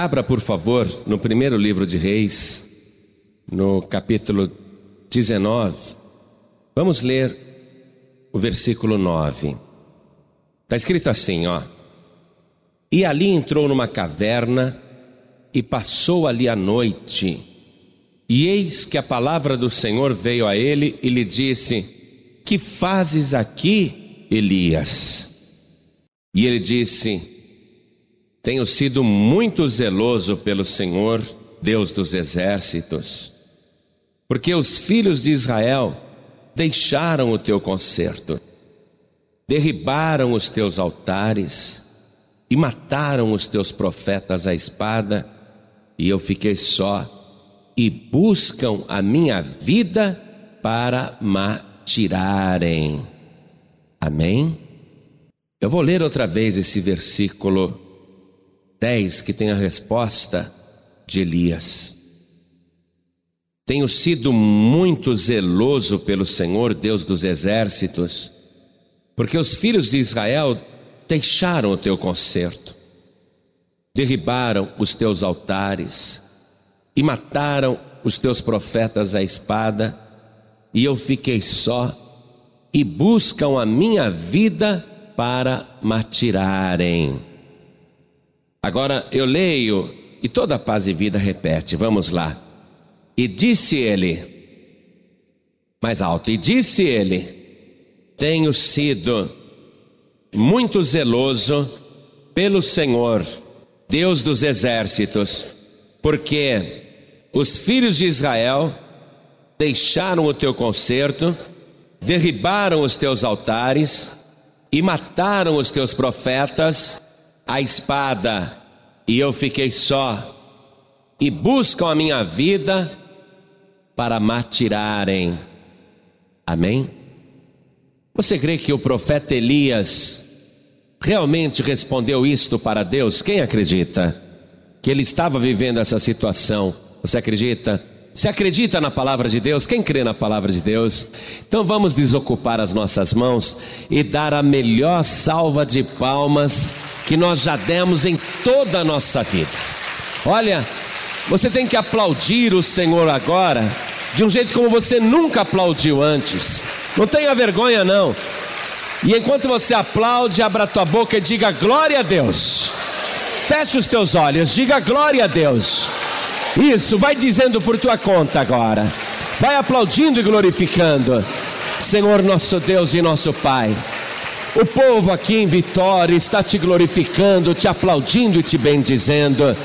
Abra, por favor, no primeiro livro de Reis, no capítulo 19. Vamos ler o versículo 9. Está escrito assim, ó. E ali entrou numa caverna e passou ali a noite. E eis que a palavra do Senhor veio a ele e lhe disse: Que fazes aqui, Elias? E ele disse: tenho sido muito zeloso pelo Senhor, Deus dos exércitos, porque os filhos de Israel deixaram o teu conserto, derribaram os teus altares e mataram os teus profetas à espada, e eu fiquei só, e buscam a minha vida para matirarem. Amém? Eu vou ler outra vez esse versículo 10, que tem a resposta de Elias. Tenho sido muito zeloso pelo Senhor, Deus dos exércitos, porque os filhos de Israel deixaram o teu conserto, derribaram os teus altares e mataram os teus profetas à espada, e eu fiquei só, e buscam a minha vida para matirarem. Agora eu leio e toda paz e vida repete, vamos lá. E disse ele, mais alto, e disse ele: Tenho sido muito zeloso pelo Senhor, Deus dos exércitos, porque os filhos de Israel deixaram o teu concerto, derribaram os teus altares e mataram os teus profetas a espada e eu fiquei só, e buscam a minha vida para matirarem. Amém? Você crê que o profeta Elias realmente respondeu isto para Deus? Quem acredita que ele estava vivendo essa situação? Você acredita? Você acredita na palavra de Deus? Quem crê na palavra de Deus? Então vamos desocupar as nossas mãos e dar a melhor salva de palmas que nós já demos em toda a nossa vida. Olha, você tem que aplaudir o Senhor agora, de um jeito como você nunca aplaudiu antes. Não tenha vergonha, não. E enquanto você aplaude, abra tua boca e diga glória a Deus. Feche os teus olhos, diga glória a Deus. Isso, vai dizendo por tua conta agora. Vai aplaudindo e glorificando. Senhor nosso Deus e nosso Pai. O povo aqui em Vitória está te glorificando, te aplaudindo e te bendizendo.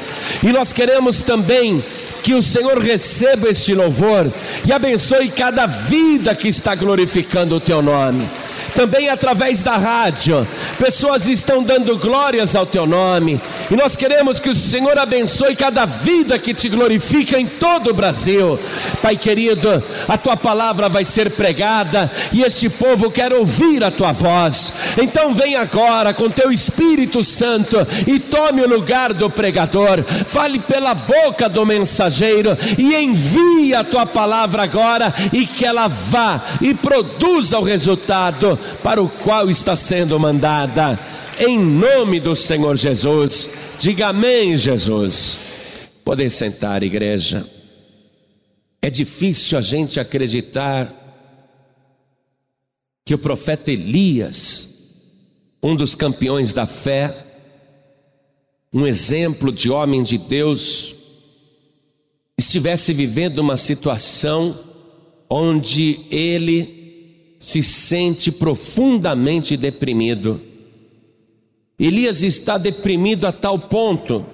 E nós queremos também que o Senhor receba este louvor e abençoe cada vida que está glorificando o teu nome também através da rádio. Pessoas estão dando glórias ao teu nome, e nós queremos que o Senhor abençoe cada vida que te glorifica em todo o Brasil. Pai querido, a tua palavra vai ser pregada e este povo quer ouvir a tua voz. Então vem agora com teu Espírito Santo e tome o lugar do pregador. Fale pela boca do mensageiro e envie a tua palavra agora e que ela vá e produza o resultado para o qual está sendo mandada. Em nome do Senhor Jesus, diga amém, Jesus. Podem sentar, igreja. É difícil a gente acreditar que o profeta Elias, um dos campeões da fé, um exemplo de homem de Deus, estivesse vivendo uma situação onde ele se sente profundamente deprimido. Elias está deprimido a tal ponto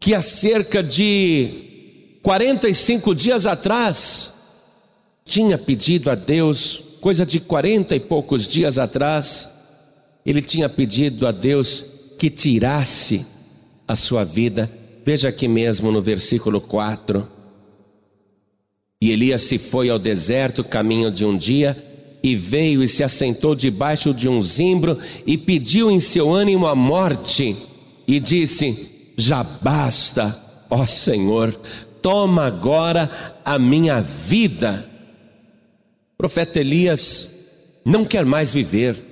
que há cerca de 45 dias atrás tinha pedido a Deus, coisa de 40 e poucos dias atrás, ele tinha pedido a Deus que tirasse a sua vida. Veja aqui mesmo no versículo 4. E Elias se foi ao deserto, caminho de um dia, e veio e se assentou debaixo de um zimbro e pediu em seu ânimo a morte e disse: Já basta, ó Senhor, toma agora a minha vida. O profeta Elias não quer mais viver,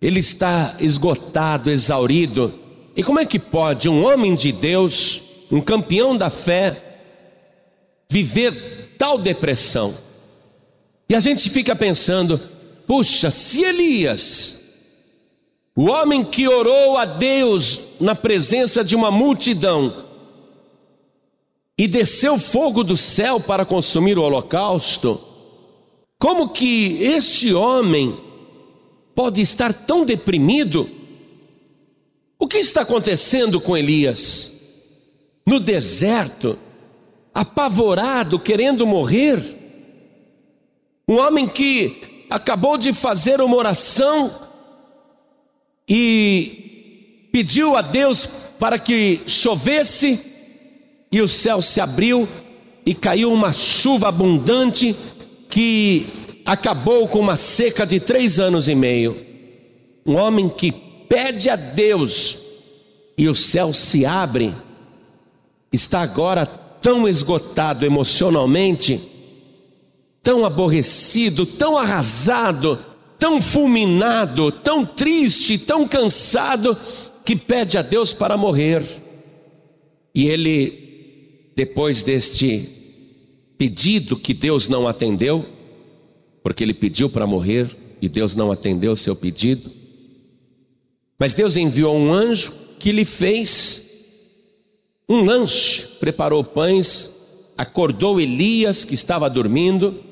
ele está esgotado, exaurido, E como é que pode um homem de Deus, um campeão da fé, viver tal depressão? E a gente fica pensando: puxa, se Elias, o homem que orou a Deus na presença de uma multidão, e desceu fogo do céu para consumir o holocausto, como que este homem pode estar tão deprimido? O que está acontecendo com Elias? No deserto, apavorado, querendo morrer? Um homem que acabou de fazer uma oração e pediu a Deus para que chovesse, e o céu se abriu e caiu uma chuva abundante que acabou com uma seca de três anos e meio. Um homem que pede a Deus e o céu se abre, está agora tão esgotado emocionalmente, tão aborrecido, tão arrasado, tão fulminado, tão triste, tão cansado, que pede a Deus para morrer. E ele, depois deste pedido que Deus não atendeu, porque ele pediu para morrer e Deus não atendeu o seu pedido. Mas Deus enviou um anjo que lhe fez um lanche, preparou pães, acordou Elias que estava dormindo,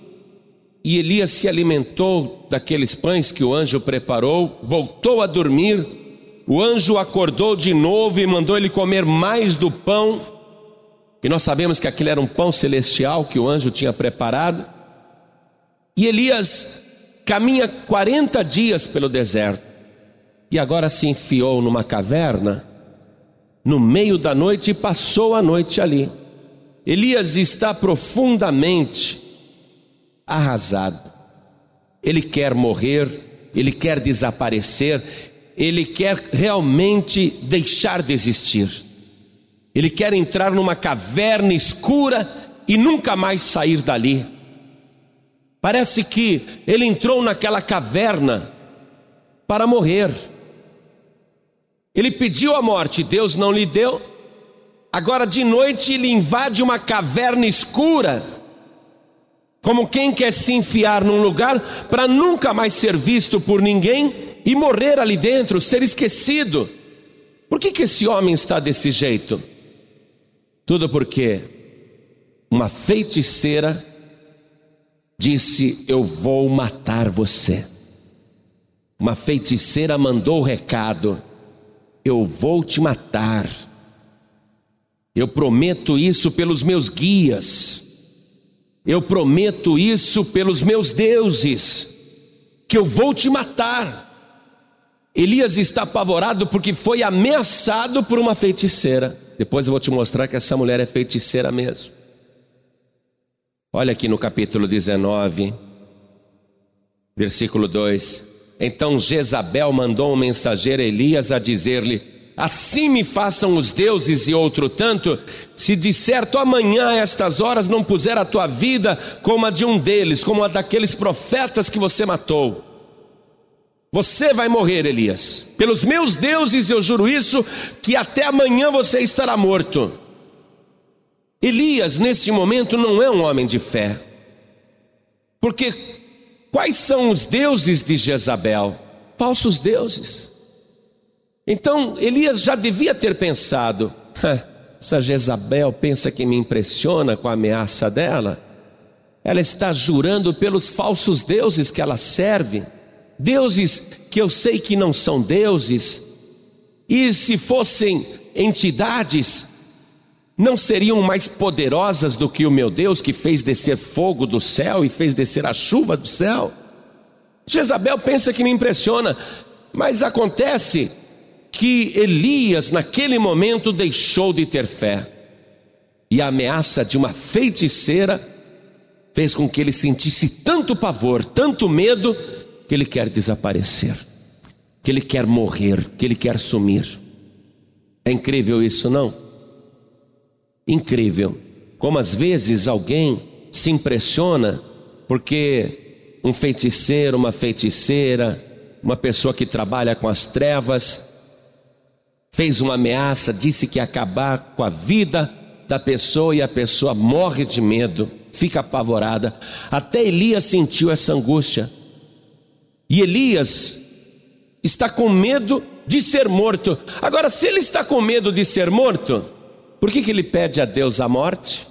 e Elias se alimentou daqueles pães que o anjo preparou, voltou a dormir. O anjo acordou de novo e mandou ele comer mais do pão e nós sabemos que aquele era um pão celestial que o anjo tinha preparado. E Elias caminha 40 dias pelo deserto e agora se enfiou numa caverna no meio da noite e passou a noite ali. Elias está profundamente arrasado. Ele quer morrer, ele quer desaparecer, ele quer realmente deixar de existir. Ele quer entrar numa caverna escura e nunca mais sair dali. Parece que ele entrou naquela caverna para morrer. Ele pediu a morte, Deus não lhe deu. Agora de noite ele invade uma caverna escura, como quem quer se enfiar num lugar para nunca mais ser visto por ninguém e morrer ali dentro, ser esquecido. Por que, que esse homem está desse jeito? Tudo porque uma feiticeira disse: Eu vou matar você. Uma feiticeira mandou o recado: Eu vou te matar. Eu prometo isso pelos meus guias. Eu prometo isso pelos meus deuses, que eu vou te matar. Elias está apavorado porque foi ameaçado por uma feiticeira. Depois eu vou te mostrar que essa mulher é feiticeira mesmo. Olha aqui no capítulo 19, versículo 2. Então Jezabel mandou um mensageiro a Elias a dizer-lhe: Assim me façam os deuses e outro tanto, se de certo amanhã a estas horas não puser a tua vida como a de um deles, como a daqueles profetas que você matou. Você vai morrer, Elias. Pelos meus deuses eu juro isso, que até amanhã você estará morto. Elias, nesse momento, não é um homem de fé. Porque quais são os deuses de Jezabel? Falsos deuses. Então Elias já devia ter pensado: essa Jezabel pensa que me impressiona com a ameaça dela. Ela está jurando pelos falsos deuses que ela serve deuses que eu sei que não são deuses, e se fossem entidades, não seriam mais poderosas do que o meu Deus que fez descer fogo do céu e fez descer a chuva do céu? Jezabel pensa que me impressiona, mas acontece que Elias, naquele momento, deixou de ter fé, e a ameaça de uma feiticeira fez com que ele sentisse tanto pavor, tanto medo, que ele quer desaparecer, que ele quer morrer, que ele quer sumir. É incrível isso, não? Incrível. Como às vezes alguém se impressiona porque um feiticeiro, uma feiticeira, uma pessoa que trabalha com as trevas, fez uma ameaça, disse que ia acabar com a vida da pessoa e a pessoa morre de medo, fica apavorada. Até Elias sentiu essa angústia. E Elias está com medo de ser morto. Agora, se ele está com medo de ser morto, por que, que ele pede a Deus a morte?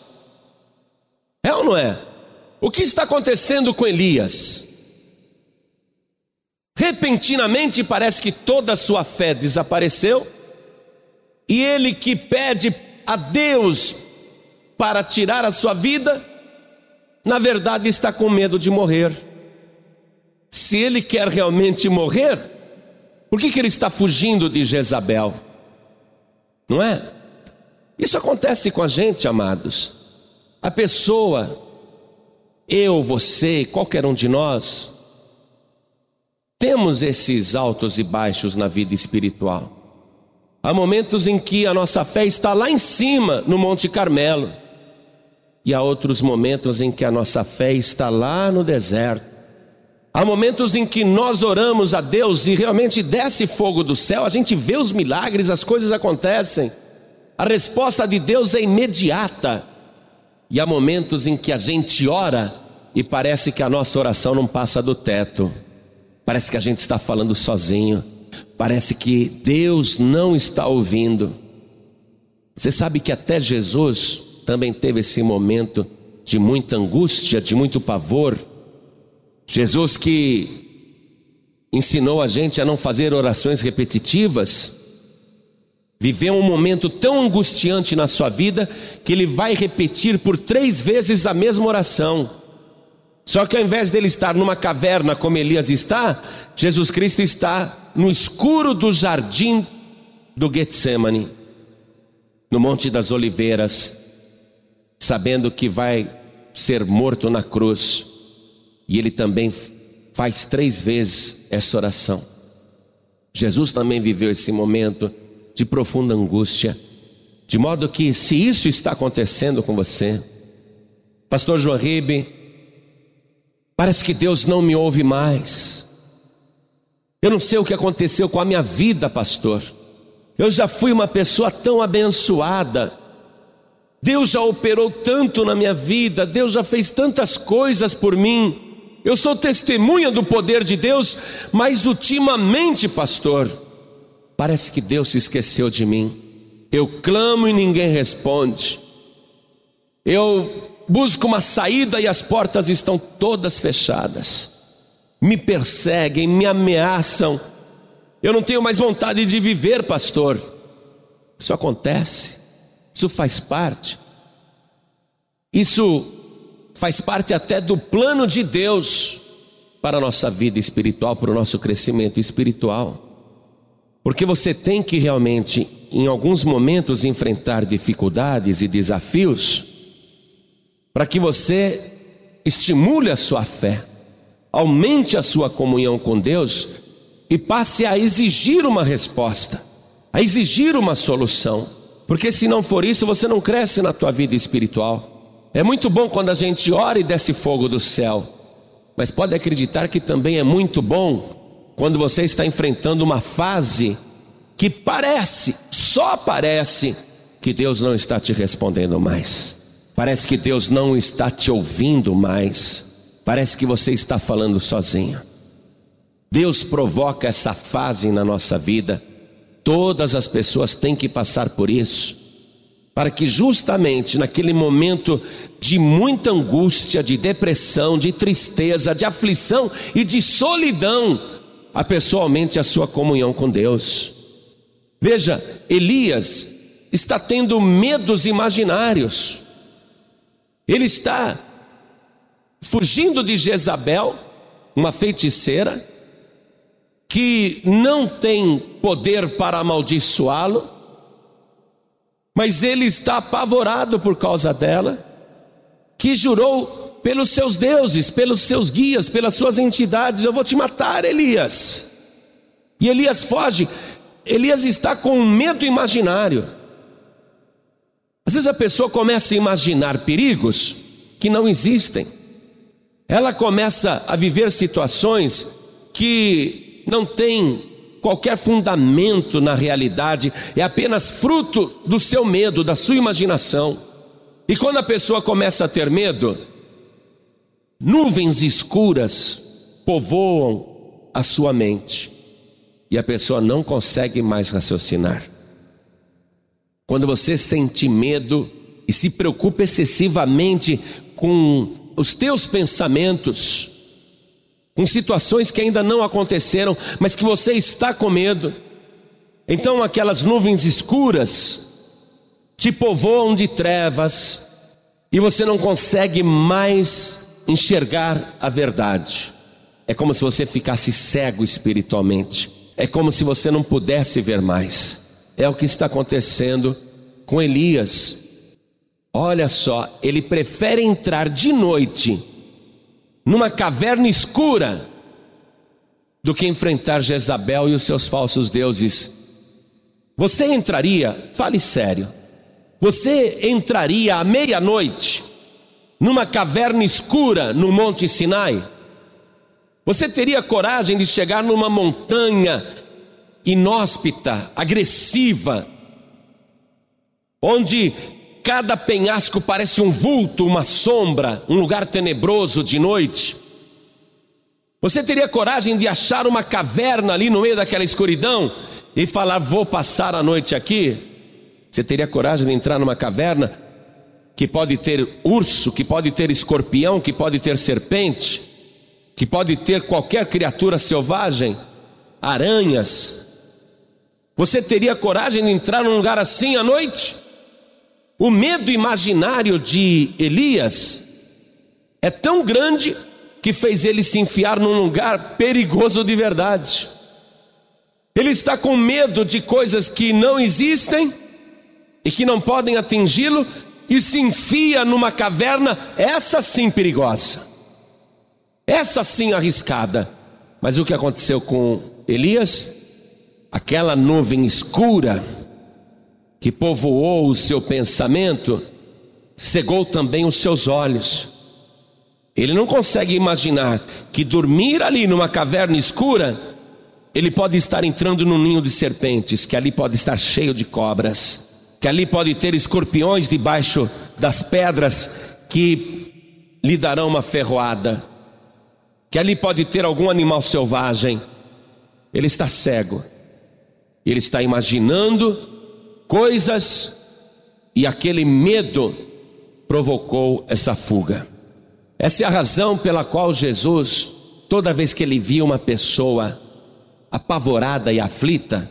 É ou não é? O que está acontecendo com Elias? Repentinamente parece que toda a sua fé desapareceu, e ele que pede a Deus para tirar a sua vida, na verdade está com medo de morrer. Se ele quer realmente morrer, por que, que ele está fugindo de Jezabel? Não é? Isso acontece com a gente, amados. A pessoa, eu, você, qualquer um de nós, temos esses altos e baixos na vida espiritual. Há momentos em que a nossa fé está lá em cima, no Monte Carmelo, e há outros momentos em que a nossa fé está lá no deserto. Há momentos em que nós oramos a Deus e realmente desce fogo do céu, a gente vê os milagres, as coisas acontecem. A resposta de Deus é imediata. E há momentos em que a gente ora e parece que a nossa oração não passa do teto. Parece que a gente está falando sozinho. Parece que Deus não está ouvindo. Você sabe que até Jesus também teve esse momento de muita angústia, de muito pavor. Jesus que ensinou a gente a não fazer orações repetitivas, viveu um momento tão angustiante na sua vida que ele vai repetir por três vezes a mesma oração. Só que ao invés dele estar numa caverna como Elias está, Jesus Cristo está no escuro do jardim do Getsemane, no Monte das Oliveiras, sabendo que vai ser morto na cruz. E ele também faz três vezes essa oração. Jesus também viveu esse momento de profunda angústia, de modo que, se isso está acontecendo com você, Pastor João Ribe, Parece que Deus não me ouve mais. Eu não sei o que aconteceu com a minha vida, pastor. Eu já fui uma pessoa tão abençoada. Deus já operou tanto na minha vida, Deus já fez tantas coisas por mim. Eu sou testemunha do poder de Deus, mas ultimamente, pastor, parece que Deus se esqueceu de mim. Eu clamo e ninguém responde. Eu busco uma saída e as portas estão todas fechadas. Me perseguem, me ameaçam. Eu não tenho mais vontade de viver, pastor. Isso acontece, isso faz parte. Isso faz parte até do plano de Deus para a nossa vida espiritual, para o nosso crescimento espiritual. Porque você tem que realmente, em alguns momentos, enfrentar dificuldades e desafios para que você estimule a sua fé, aumente a sua comunhão com Deus e passe a exigir uma resposta, a exigir uma solução, porque se não for isso, você não cresce na tua vida espiritual. É muito bom quando a gente ora e desce fogo do céu, mas pode acreditar que também é muito bom quando você está enfrentando uma fase que parece, só parece, que Deus não está te respondendo mais. Parece que Deus não está te ouvindo mais. Parece que você está falando sozinho. Deus provoca essa fase na nossa vida. Todas as pessoas têm que passar por isso. Para que justamente naquele momento de muita angústia, de depressão, de tristeza, de aflição e de solidão, a pessoa aumente a sua comunhão com Deus. Veja, Elias está tendo medos imaginários. Ele está fugindo de Jezabel, uma feiticeira, que não tem poder para amaldiçoá-lo, mas ele está apavorado por causa dela, que jurou pelos seus deuses, pelos seus guias, pelas suas entidades: Eu vou te matar, Elias. E Elias foge. Elias está com um medo imaginário. Às vezes a pessoa começa a imaginar perigos que não existem. Ela começa a viver situações que não têm qualquer fundamento na realidade, é apenas fruto do seu medo, da sua imaginação. E quando a pessoa começa a ter medo, nuvens escuras povoam a sua mente e a pessoa não consegue mais raciocinar. Quando você sente medo e se preocupa excessivamente com os teus pensamentos, com situações que ainda não aconteceram, mas que você está com medo. Então aquelas nuvens escuras te povoam de trevas e você não consegue mais enxergar a verdade. É como se você ficasse cego espiritualmente. É como se você não pudesse ver mais. É o que está acontecendo com Elias. Olha só, ele prefere entrar de noite numa caverna escura do que enfrentar Jezabel e os seus falsos deuses. Você entraria, fale sério, você entraria à meia-noite numa caverna escura no Monte Sinai? Você teria coragem de chegar numa montanha inóspita, agressiva, onde cada penhasco parece um vulto, uma sombra, um lugar tenebroso de noite. Você teria coragem de achar uma caverna ali no meio daquela escuridão e falar: Vou passar a noite aqui? Você teria coragem de entrar numa caverna que pode ter urso, que pode ter escorpião, que pode ter serpente, que pode ter qualquer criatura selvagem, aranhas? Você teria coragem de entrar num lugar assim à noite? O medo imaginário de Elias é tão grande que fez ele se enfiar num lugar perigoso de verdade. Ele está com medo de coisas que não existem e que não podem atingi-lo e se enfia numa caverna, essa sim perigosa, essa sim arriscada. Mas o que aconteceu com Elias? Aquela nuvem escura que povoou o seu pensamento, cegou também os seus olhos. Ele não consegue imaginar que dormir ali numa caverna escura, ele pode estar entrando num ninho de serpentes, que ali pode estar cheio de cobras, que ali pode ter escorpiões debaixo das pedras que lhe darão uma ferroada, que ali pode ter algum animal selvagem. Ele está cego, ele está imaginando coisas e aquele medo provocou essa fuga. Essa é a razão pela qual Jesus, toda vez que ele via uma pessoa apavorada e aflita,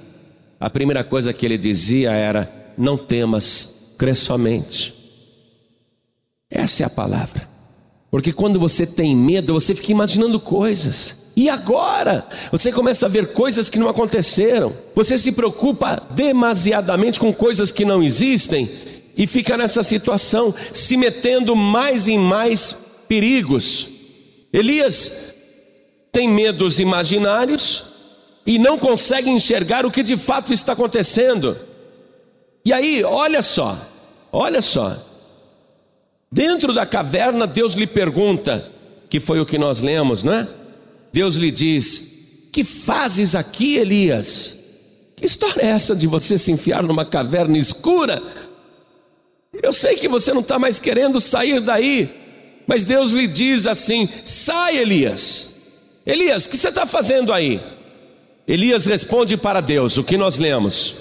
a primeira coisa que ele dizia era: Não temas, crê somente. Essa é a palavra. Porque quando você tem medo, você fica imaginando coisas. E agora? Você começa a ver coisas que não aconteceram. Você se preocupa demasiadamente com coisas que não existem e fica nessa situação, se metendo mais em mais perigos. Elias tem medos imaginários e não consegue enxergar o que de fato está acontecendo. E aí, olha só, olha só. Dentro da caverna, Deus lhe pergunta, que foi o que nós lemos, não é? Deus lhe diz: Que fazes aqui, Elias? Que história é essa de você se enfiar numa caverna escura? Eu sei que você não está mais querendo sair daí, mas Deus lhe diz assim: Sai, Elias. Elias, o que você está fazendo aí? Elias responde para Deus o que nós lemos.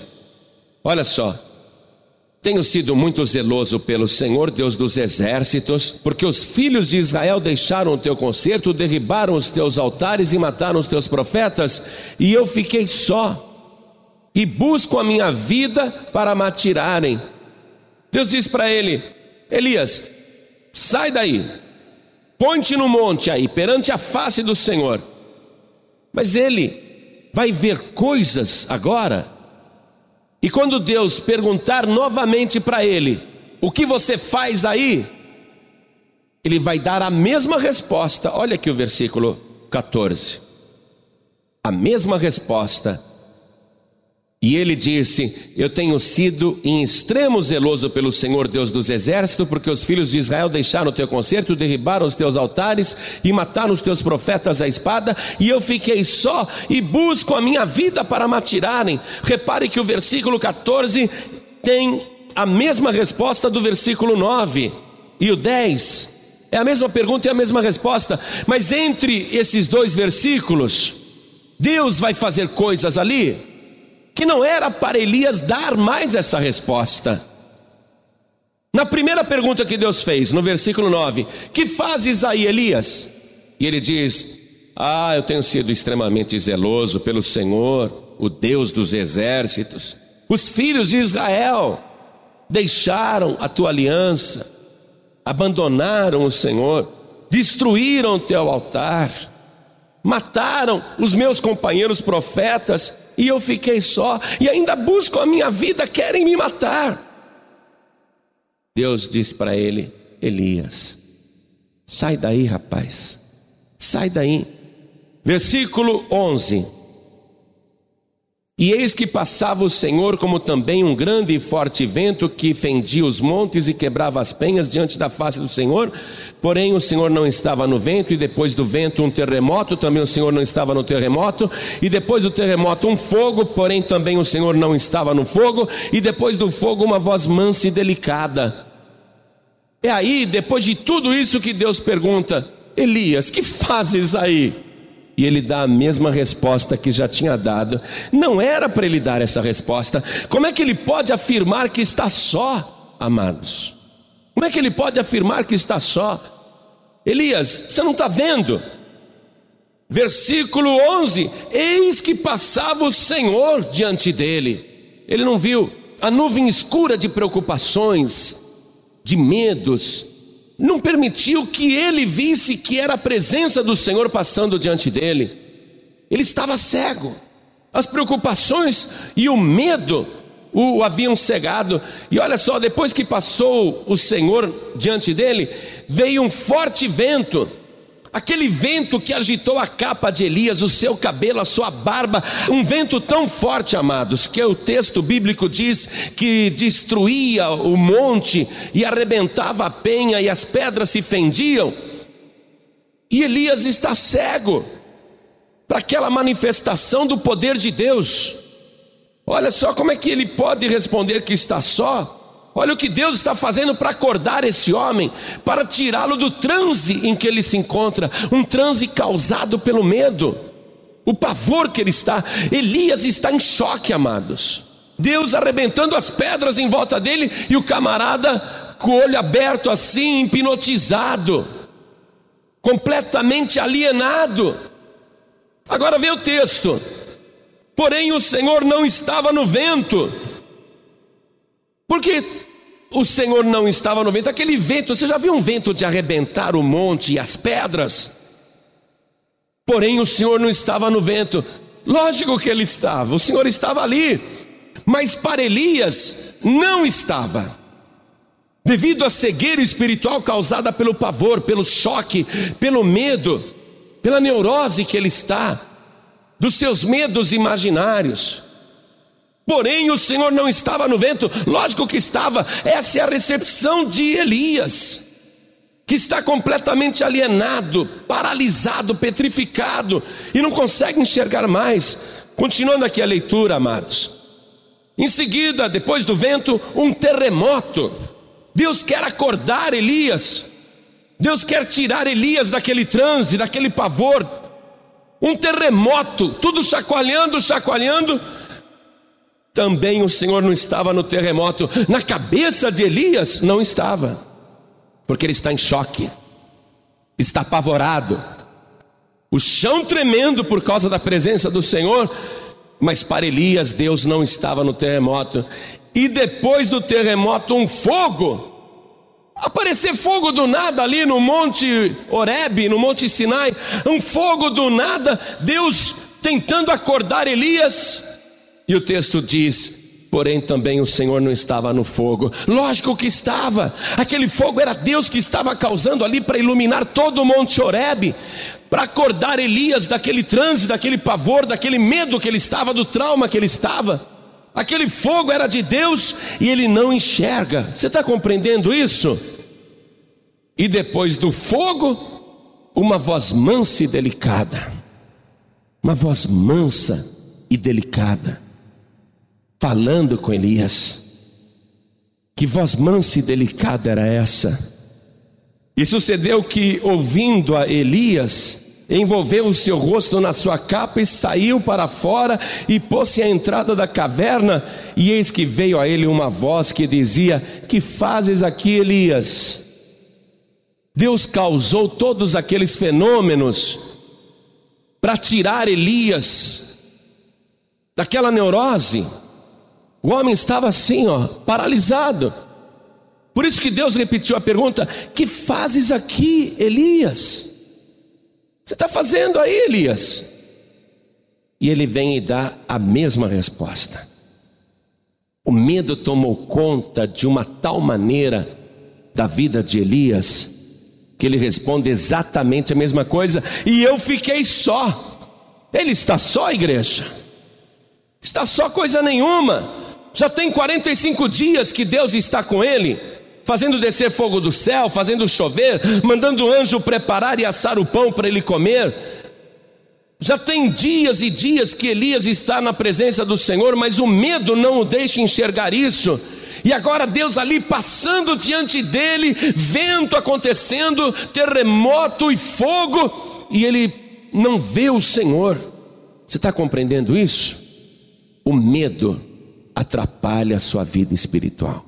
Olha só. Tenho sido muito zeloso pelo Senhor Deus dos exércitos, porque os filhos de Israel deixaram o teu concerto, derribaram os teus altares e mataram os teus profetas, e eu fiquei só, e busco a minha vida para me atirarem. Deus diz para ele: Elias, sai daí, ponte no monte aí, perante a face do Senhor. Mas ele vai ver coisas agora e quando Deus perguntar novamente para ele: O que você faz aí? Ele vai dar a mesma resposta. Olha aqui o versículo 14. A mesma resposta E ele disse: Eu tenho sido em extremo zeloso pelo Senhor Deus dos exércitos, porque os filhos de Israel deixaram o teu concerto, derribaram os teus altares e mataram os teus profetas à espada, e eu fiquei só e busco a minha vida para me atirarem. Repare que o versículo 14 tem a mesma resposta do versículo 9 e o 10. É a mesma pergunta e a mesma resposta, mas entre esses dois versículos, Deus vai fazer coisas ali que não era para Elias dar mais essa resposta. Na primeira pergunta que Deus fez, no versículo 9: Que fazes aí, Elias? E ele diz: Ah, eu tenho sido extremamente zeloso pelo Senhor, o Deus dos exércitos. Os filhos de Israel deixaram a tua aliança, abandonaram o Senhor, destruíram o teu altar, mataram os meus companheiros profetas e eu fiquei só, e ainda busco a minha vida, querem me matar. Deus disse para ele: Elias, sai daí, rapaz, sai daí. Versículo 11: e eis que passava o Senhor como também um grande e forte vento que fendia os montes e quebrava as penhas diante da face do Senhor. Porém o Senhor não estava no vento, e depois do vento um terremoto, também o Senhor não estava no terremoto, e depois do terremoto um fogo, porém também o Senhor não estava no fogo, e depois do fogo uma voz mansa e delicada. É aí, depois de tudo isso, que Deus pergunta: Elias, que fazes aí? E ele dá a mesma resposta que já tinha dado. Não era para ele dar essa resposta. Como é que ele pode afirmar que está só, amados? Como é que ele pode afirmar que está só? Elias, você não está vendo? Versículo 11: Eis que passava o Senhor diante dele. Ele não viu a nuvem escura de preocupações, de medos, não permitiu que ele visse que era a presença do Senhor passando diante dele. Ele estava cego. As preocupações e o medo o haviam cegado. E olha só, depois que passou o Senhor diante dele, veio um forte vento Aquele vento que agitou a capa de Elias, o seu cabelo, a sua barba, um vento tão forte, amados, que o texto bíblico diz que destruía o monte e arrebentava a penha e as pedras se fendiam. E Elias está cego para aquela manifestação do poder de Deus. Olha só como é que ele pode responder que está só Olha o que Deus está fazendo para acordar esse homem, para tirá-lo do transe em que ele se encontra, um transe causado pelo medo, o pavor que ele está. Elias está em choque, amados. Deus arrebentando as pedras em volta dele e o camarada com o olho aberto assim, hipnotizado, completamente alienado. Agora vê o texto. Porém, o Senhor não estava no vento porque o Senhor não estava no vento, aquele vento, você já viu um vento de arrebentar o monte e as pedras? Porém, o Senhor não estava no vento, lógico que ele estava, o Senhor estava ali, mas para Elias não estava, devido à cegueira espiritual causada pelo pavor, pelo choque, pelo medo, pela neurose que ele está, dos seus medos imaginários. Porém, o Senhor não estava no vento, lógico que estava, essa é a recepção de Elias, que está completamente alienado, paralisado, petrificado e não consegue enxergar mais. Continuando aqui a leitura, amados. Em seguida, depois do vento, um terremoto. Deus quer acordar Elias, Deus quer tirar Elias daquele transe, daquele pavor. Um terremoto, tudo chacoalhando, chacoalhando também o Senhor não estava no terremoto. Na cabeça de Elias, não estava, porque ele está em choque, está apavorado, o chão tremendo por causa da presença do Senhor. Mas para Elias, Deus não estava no terremoto. E depois do terremoto, um fogo. Aparecer fogo do nada ali no Monte Oreb, no Monte Sinai, um fogo do nada, Deus tentando acordar Elias, e o texto diz: porém também o Senhor não estava no fogo. Lógico que estava. Aquele fogo era Deus que estava causando ali para iluminar todo o Monte Horebe, para acordar Elias daquele transe, daquele pavor, daquele medo que ele estava, do trauma que ele estava. Aquele fogo era de Deus e ele não enxerga. Você está compreendendo isso? E depois do fogo, uma voz mansa e delicada. Uma voz mansa e delicada, falando com Elias. Que voz mansa e delicada era essa? E sucedeu que, ouvindo a Elias, envolveu o seu rosto na sua capa e saiu para fora e pôs-se à entrada da caverna, e eis que veio a ele uma voz que dizia: Que fazes aqui, Elias? Deus causou todos aqueles fenômenos para tirar Elias daquela neurose. O homem estava assim, ó, paralisado. Por isso que Deus repetiu a pergunta: Que fazes aqui, Elias? Você está fazendo aí, Elias? E ele vem e dá a mesma resposta. O medo tomou conta de uma tal maneira da vida de Elias, que ele responde exatamente a mesma coisa, e eu fiquei só. Ele está só, igreja? Está só coisa nenhuma. Já tem 45 dias que Deus está com ele fazendo descer fogo do céu, fazendo chover, mandando o anjo preparar e assar o pão para ele comer. Já tem dias e dias que Elias está na presença do Senhor, mas o medo não o deixa enxergar isso. E agora Deus ali passando diante dele, vento acontecendo, terremoto e fogo, e ele não vê o Senhor. Você está compreendendo isso? O medo atrapalha a sua vida espiritual.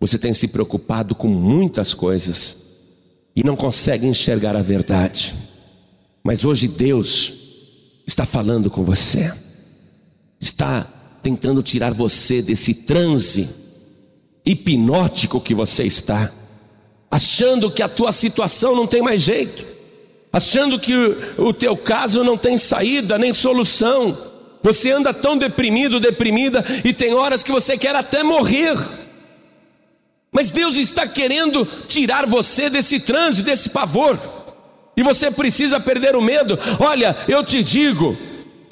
Você tem se preocupado com muitas coisas e não consegue enxergar a verdade. Mas hoje Deus está falando com você, está tentando tirar você desse transe hipnótico que você está, achando que a tua situação não tem mais jeito, achando que o, teu caso não tem saída nem solução. Você anda tão deprimido, deprimida, e tem horas que você quer até morrer. Mas Deus está querendo tirar você desse transe, desse pavor. E você precisa perder o medo. Olha, eu te digo,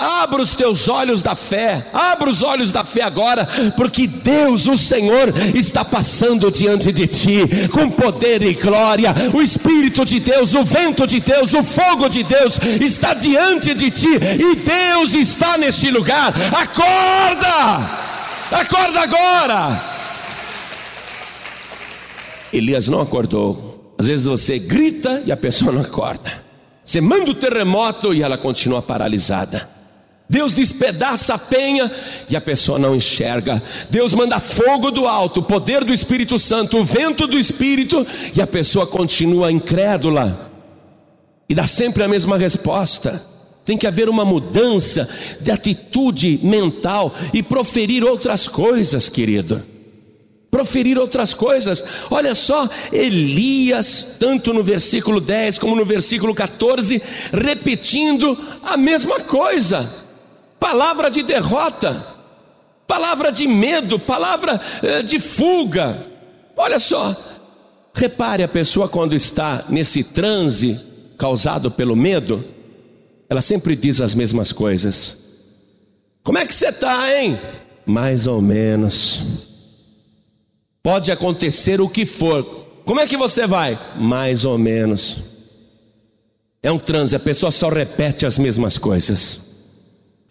Abra os teus olhos da fé, abra os olhos da fé agora, porque Deus, o Senhor, está passando diante de ti com poder e glória. O Espírito de Deus, o vento de Deus, o fogo de Deus está diante de ti e Deus está neste lugar. Acorda! Acorda agora! Elias não acordou. Às vezes você grita e a pessoa não acorda. Você manda o terremoto e ela continua paralisada. Deus despedaça a penha e a pessoa não enxerga. Deus manda fogo do alto, o poder do Espírito Santo, o vento do Espírito e a pessoa continua incrédula. E dá sempre a mesma resposta. Tem que haver uma mudança de atitude mental e proferir outras coisas, querido proferir outras coisas. Olha só, Elias, tanto no versículo 10 como no versículo 14, repetindo a mesma coisa. Palavra de derrota, palavra de medo, palavra eh, de fuga. Olha só, repare a pessoa quando está nesse transe causado pelo medo, ela sempre diz as mesmas coisas. Como é que você está, hein? Mais ou menos. Pode acontecer o que for. Como é que você vai? Mais ou menos. É um transe, a pessoa só repete as mesmas coisas.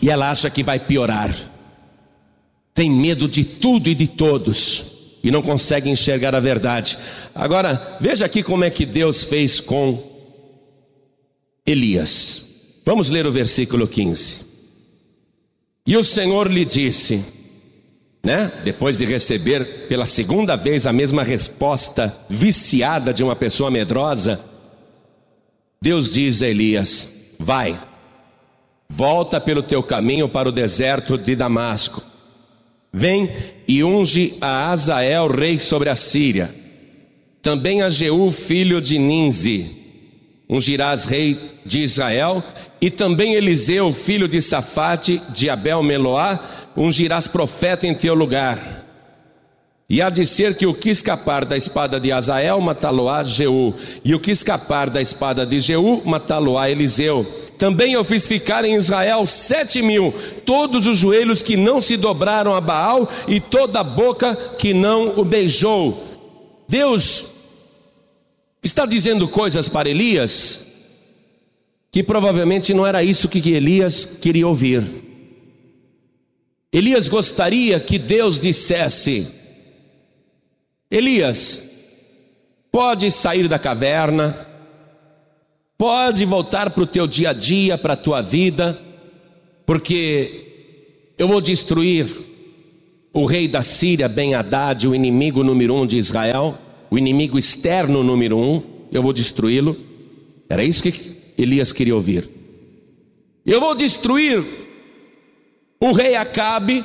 E ela acha que vai piorar. Tem medo de tudo e de todos. E não consegue enxergar a verdade. Agora, veja aqui como é que Deus fez com Elias. Vamos ler o versículo 15. E o Senhor lhe disse: né? Depois de receber pela segunda vez a mesma resposta viciada de uma pessoa medrosa, Deus diz a Elias: Vai, volta pelo teu caminho para o deserto de Damasco. Vem e unge a Azael, rei sobre a Síria. Também a Jeú, filho de Ninzi, ungirás rei de Israel, e também Eliseu, filho de Safate, de Abel Meloá, ungirás profeta em teu lugar. E há de ser que o que escapar da espada de Azael, matá-lo-á Jeú, e o que escapar da espada de Jeú, matá-lo-á Eliseu. Também eu fiz ficar em Israel sete mil, todos os joelhos que não se dobraram a Baal e toda a boca que não o beijou. Deus está dizendo coisas para Elias que provavelmente não era isso que Elias queria ouvir. Elias gostaria que Deus dissesse: Elias, pode sair da caverna, pode voltar para o teu dia a dia, para a tua vida, porque eu vou destruir o rei da Síria, Ben Haddad, o inimigo número um de Israel, o inimigo externo número um, eu vou destruí-lo. Era isso que Elias queria ouvir. Eu vou destruir o rei Acabe,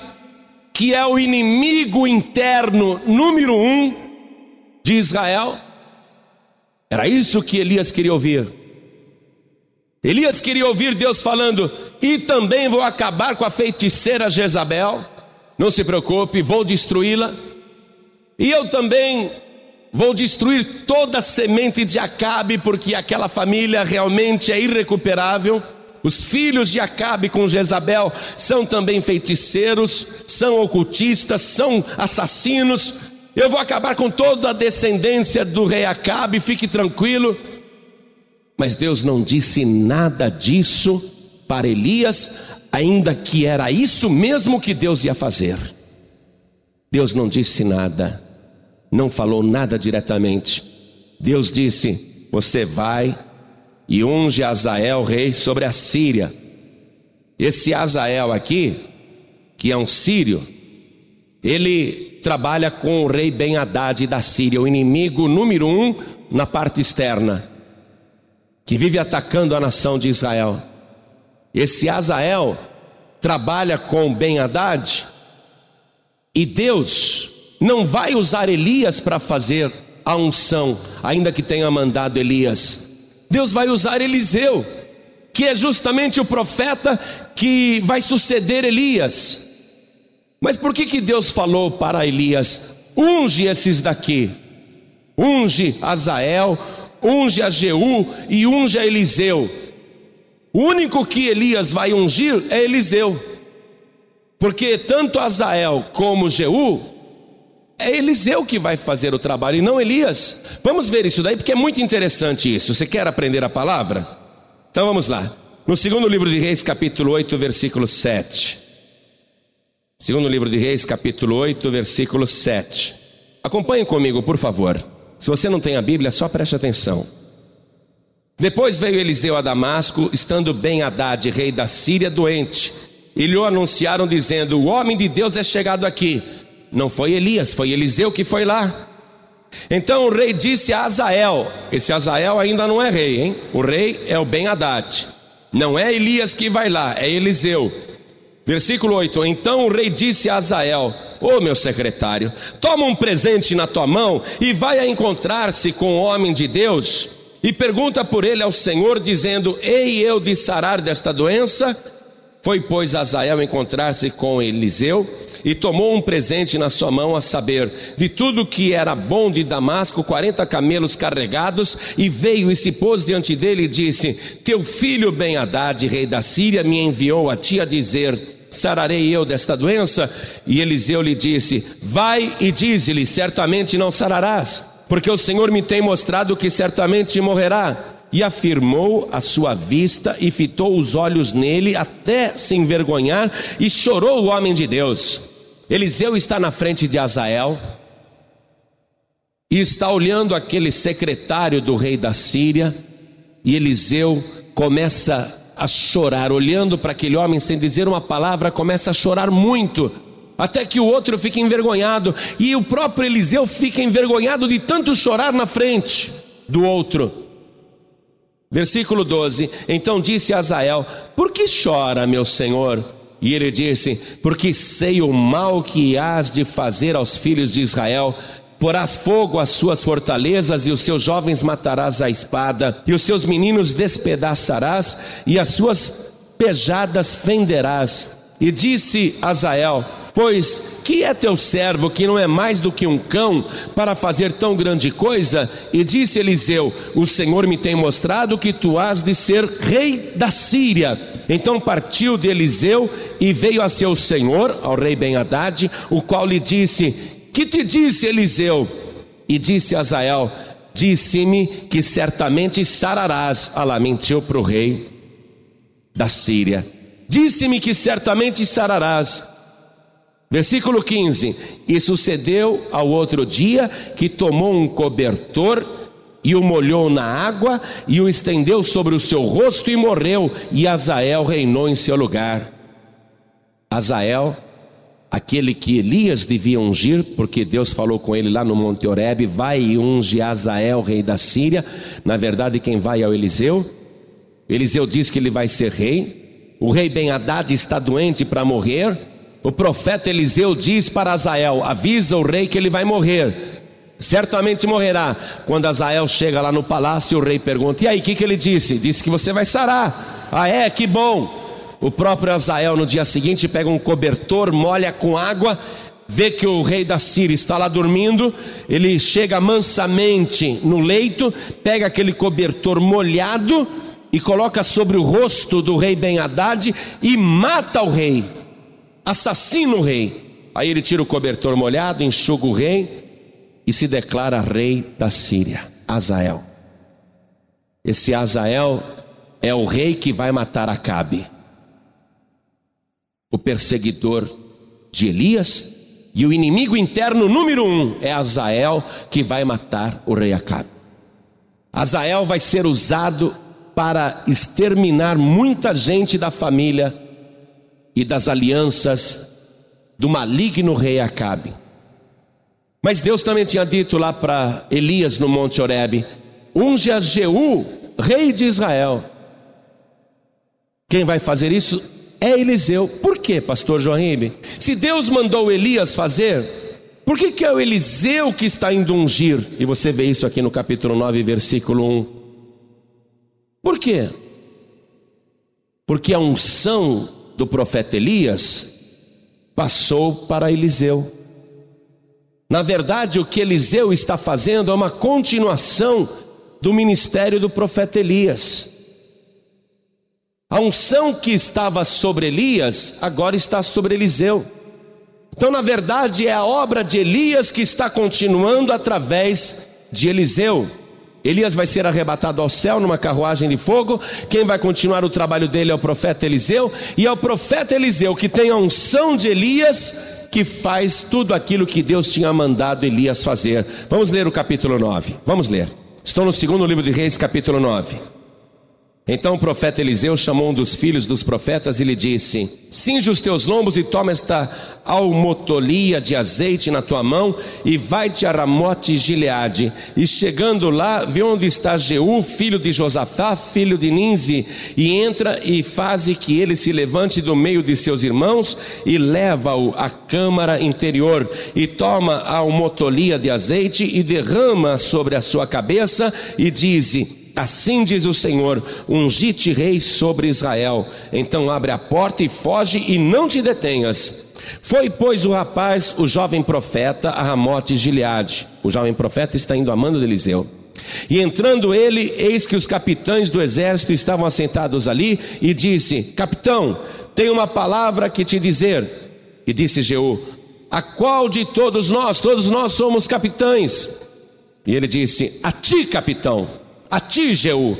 que é o inimigo interno número um de Israel. Era isso que Elias queria ouvir. Elias queria ouvir Deus falando: e também vou acabar com a feiticeira Jezabel. Não se preocupe, vou destruí-la. E eu também vou destruir toda a semente de Acabe, porque aquela família realmente é irrecuperável. Os filhos de Acabe com Jezabel são também feiticeiros, são ocultistas, são assassinos. Eu vou acabar com toda a descendência do rei Acabe, fique tranquilo. Mas Deus não disse nada disso para Elias, ainda que era isso mesmo que Deus ia fazer. Deus não disse nada, não falou nada diretamente. Deus disse: Você vai e unge Azael rei sobre a Síria. Esse Azael aqui, que é um sírio, ele trabalha com o rei Ben Haddad da Síria, o inimigo número um na parte externa, que vive atacando a nação de Israel. Esse Azael trabalha com Ben Haddad e Deus não vai usar Elias para fazer a unção, ainda que tenha mandado Elias. Deus vai usar Eliseu, que é justamente o profeta que vai suceder Elias. Mas por que, que Deus falou para Elias: unge esses daqui, unge Azael, unge a Jeú e unge a Eliseu. O único que Elias vai ungir é Eliseu, porque tanto Azael como Jeú é Eliseu que vai fazer o trabalho e não Elias. Vamos ver isso daí porque é muito interessante isso. Você quer aprender a palavra? Então vamos lá. No segundo livro de Reis, capítulo 8, versículo 7. Segundo livro de Reis, capítulo 8, versículo 7. Acompanhe comigo, por favor. Se você não tem a Bíblia, só preste atenção. Depois veio Eliseu a Damasco, estando bem Haddad, rei da Síria, doente, e lhe anunciaram, dizendo: O homem de Deus é chegado aqui não foi Elias, foi Eliseu que foi lá. Então o rei disse a Azael: Esse Azael ainda não é rei, hein? O rei é o Ben Haddad. Não é Elias que vai lá, é Eliseu. Versículo 8: Então o rei disse a Azael: Ô oh, meu secretário, toma um presente na tua mão e vai a encontrar-se com o homem de Deus e pergunta por ele ao Senhor, dizendo: Ei eu de sarar desta doença? Foi, pois, Azael encontrar-se com Eliseu e tomou um presente na sua mão, a saber, de tudo que era bom de Damasco, quarenta camelos carregados, e veio e se pôs diante dele e disse: Teu filho Ben Haddad, rei da Síria, me enviou a ti a dizer: Sararei eu desta doença? E Eliseu lhe disse: Vai e dize-lhe: Certamente não sararás, porque o Senhor me tem mostrado que certamente morrerá e afirmou a sua vista e fitou os olhos nele até se envergonhar e chorou o homem de Deus. Eliseu está na frente de Azael e está olhando aquele secretário do rei da Síria, e Eliseu começa a chorar, olhando para aquele homem sem dizer uma palavra, começa a chorar muito, até que o outro fica envergonhado, e o próprio Eliseu fica envergonhado de tanto chorar na frente do outro. Versículo 12: Então disse Azael: Por que chora, meu senhor? E ele disse: Porque sei o mal que hás de fazer aos filhos de Israel. Porás fogo às suas fortalezas, e os seus jovens matarás à espada, e os seus meninos despedaçarás, e as suas pejadas fenderás. E disse Azael: Pois que é teu servo que não é mais do que um cão para fazer tão grande coisa? E disse Eliseu: O Senhor me tem mostrado que tu has de ser rei da Síria. Então partiu de Eliseu e veio a seu senhor, ao rei Ben-Hadad, o qual lhe disse: Que te disse Eliseu? E disse Azael: Disse-me que certamente sararás. Alá mentiu para o rei da Síria. Disse-me que certamente sararás. Versículo 15: E sucedeu ao outro dia que tomou um cobertor e o molhou na água e o estendeu sobre o seu rosto e morreu, e Azael reinou em seu lugar. Azael, aquele que Elias devia ungir, porque Deus falou com ele lá no Monte Oreb, vai e unge Azael, rei da Síria. Na verdade, quem vai é o Eliseu. Eliseu diz que ele vai ser rei. O rei Ben Haddad está doente para morrer. O profeta Eliseu diz para Azael: avisa o rei que ele vai morrer. Certamente morrerá. Quando Azael chega lá no palácio, o rei pergunta: E aí, o que, que ele disse? Disse que você vai sarar. Ah, é? Que bom. O próprio Azael, no dia seguinte, pega um cobertor, molha com água, vê que o rei da Síria está lá dormindo. Ele chega mansamente no leito, pega aquele cobertor molhado e coloca sobre o rosto do rei Ben-Hadad e mata o rei assassina o rei. Aí ele tira o cobertor molhado, enxuga o rei e se declara rei da Síria, Azael. Esse Azael é o rei que vai matar Acabe, o perseguidor de Elias, e o inimigo interno número um é Azael que vai matar o rei Acabe. Azael vai ser usado para exterminar muita gente da família e das alianças do maligno rei Acabe. Mas Deus também tinha dito lá para Elias no Monte Horebe: unge a Jeú, rei de Israel. Quem vai fazer isso é Eliseu. Por quê, pastor Joaim? Se Deus mandou Elias fazer, por que, que é o Eliseu que está indo ungir? E você vê isso aqui no capítulo 9, versículo 1. Por quê? Porque a unção do profeta Elias passou para Eliseu. Na verdade, o que Eliseu está fazendo é uma continuação do ministério do profeta Elias. A unção que estava sobre Elias agora está sobre Eliseu. Então, na verdade, é a obra de Elias que está continuando através de Eliseu. Elias vai ser arrebatado ao céu numa carruagem de fogo. Quem vai continuar o trabalho dele é o profeta Eliseu. E é o profeta Eliseu que tem a unção de Elias que faz tudo aquilo que Deus tinha mandado Elias fazer. Vamos ler o capítulo 9. Vamos ler. Estou no segundo livro de Reis, capítulo 9. Então o profeta Eliseu chamou um dos filhos dos profetas e lhe disse: Cinge os teus lombos e toma esta almotolia de azeite na tua mão e vai-te a Ramote Gileade. E chegando lá, vê onde está Jeú, filho de Josafá, filho de Ninzi, e entra e faze que ele se levante do meio de seus irmãos e leva-o à câmara interior e toma a almotolia de azeite e derrama sobre a sua cabeça e diz: Assim diz o Senhor: ungite rei sobre Israel. Então abre a porta e foge e não te detenhas. Foi, pois, o rapaz, o jovem profeta, a Ramote Gileade. O jovem profeta está indo a mando de Eliseu. E entrando ele, eis que os capitães do exército estavam assentados ali, e disse: Capitão, tenho uma palavra que te dizer. E disse Jeú: A qual de todos nós? Todos nós somos capitães. E ele disse: A ti, capitão a ti, Jeú.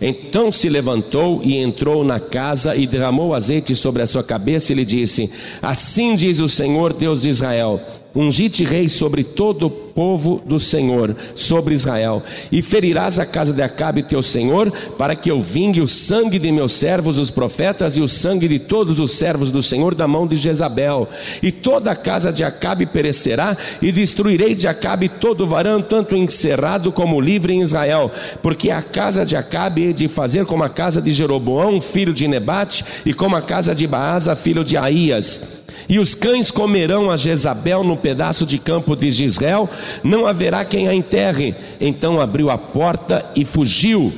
Então se levantou e entrou na casa e derramou azeite sobre a sua cabeça e lhe disse: Assim diz o Senhor Deus de Israel: Ungite rei sobre todo o povo do Senhor sobre Israel, e ferirás a casa de Acabe teu senhor, para que eu vingue o sangue de meus servos, os profetas, e o sangue de todos os servos do Senhor da mão de Jezabel. E toda a casa de Acabe perecerá, e destruirei de Acabe todo varão, tanto encerrado como livre em Israel, porque a casa de Acabe é de fazer como a casa de Jeroboão, filho de Nebate, e como a casa de Baasa, filho de Aías. E os cães comerão a Jezabel no pedaço de campo de Gisrael, não haverá quem a enterre. Então abriu a porta e fugiu.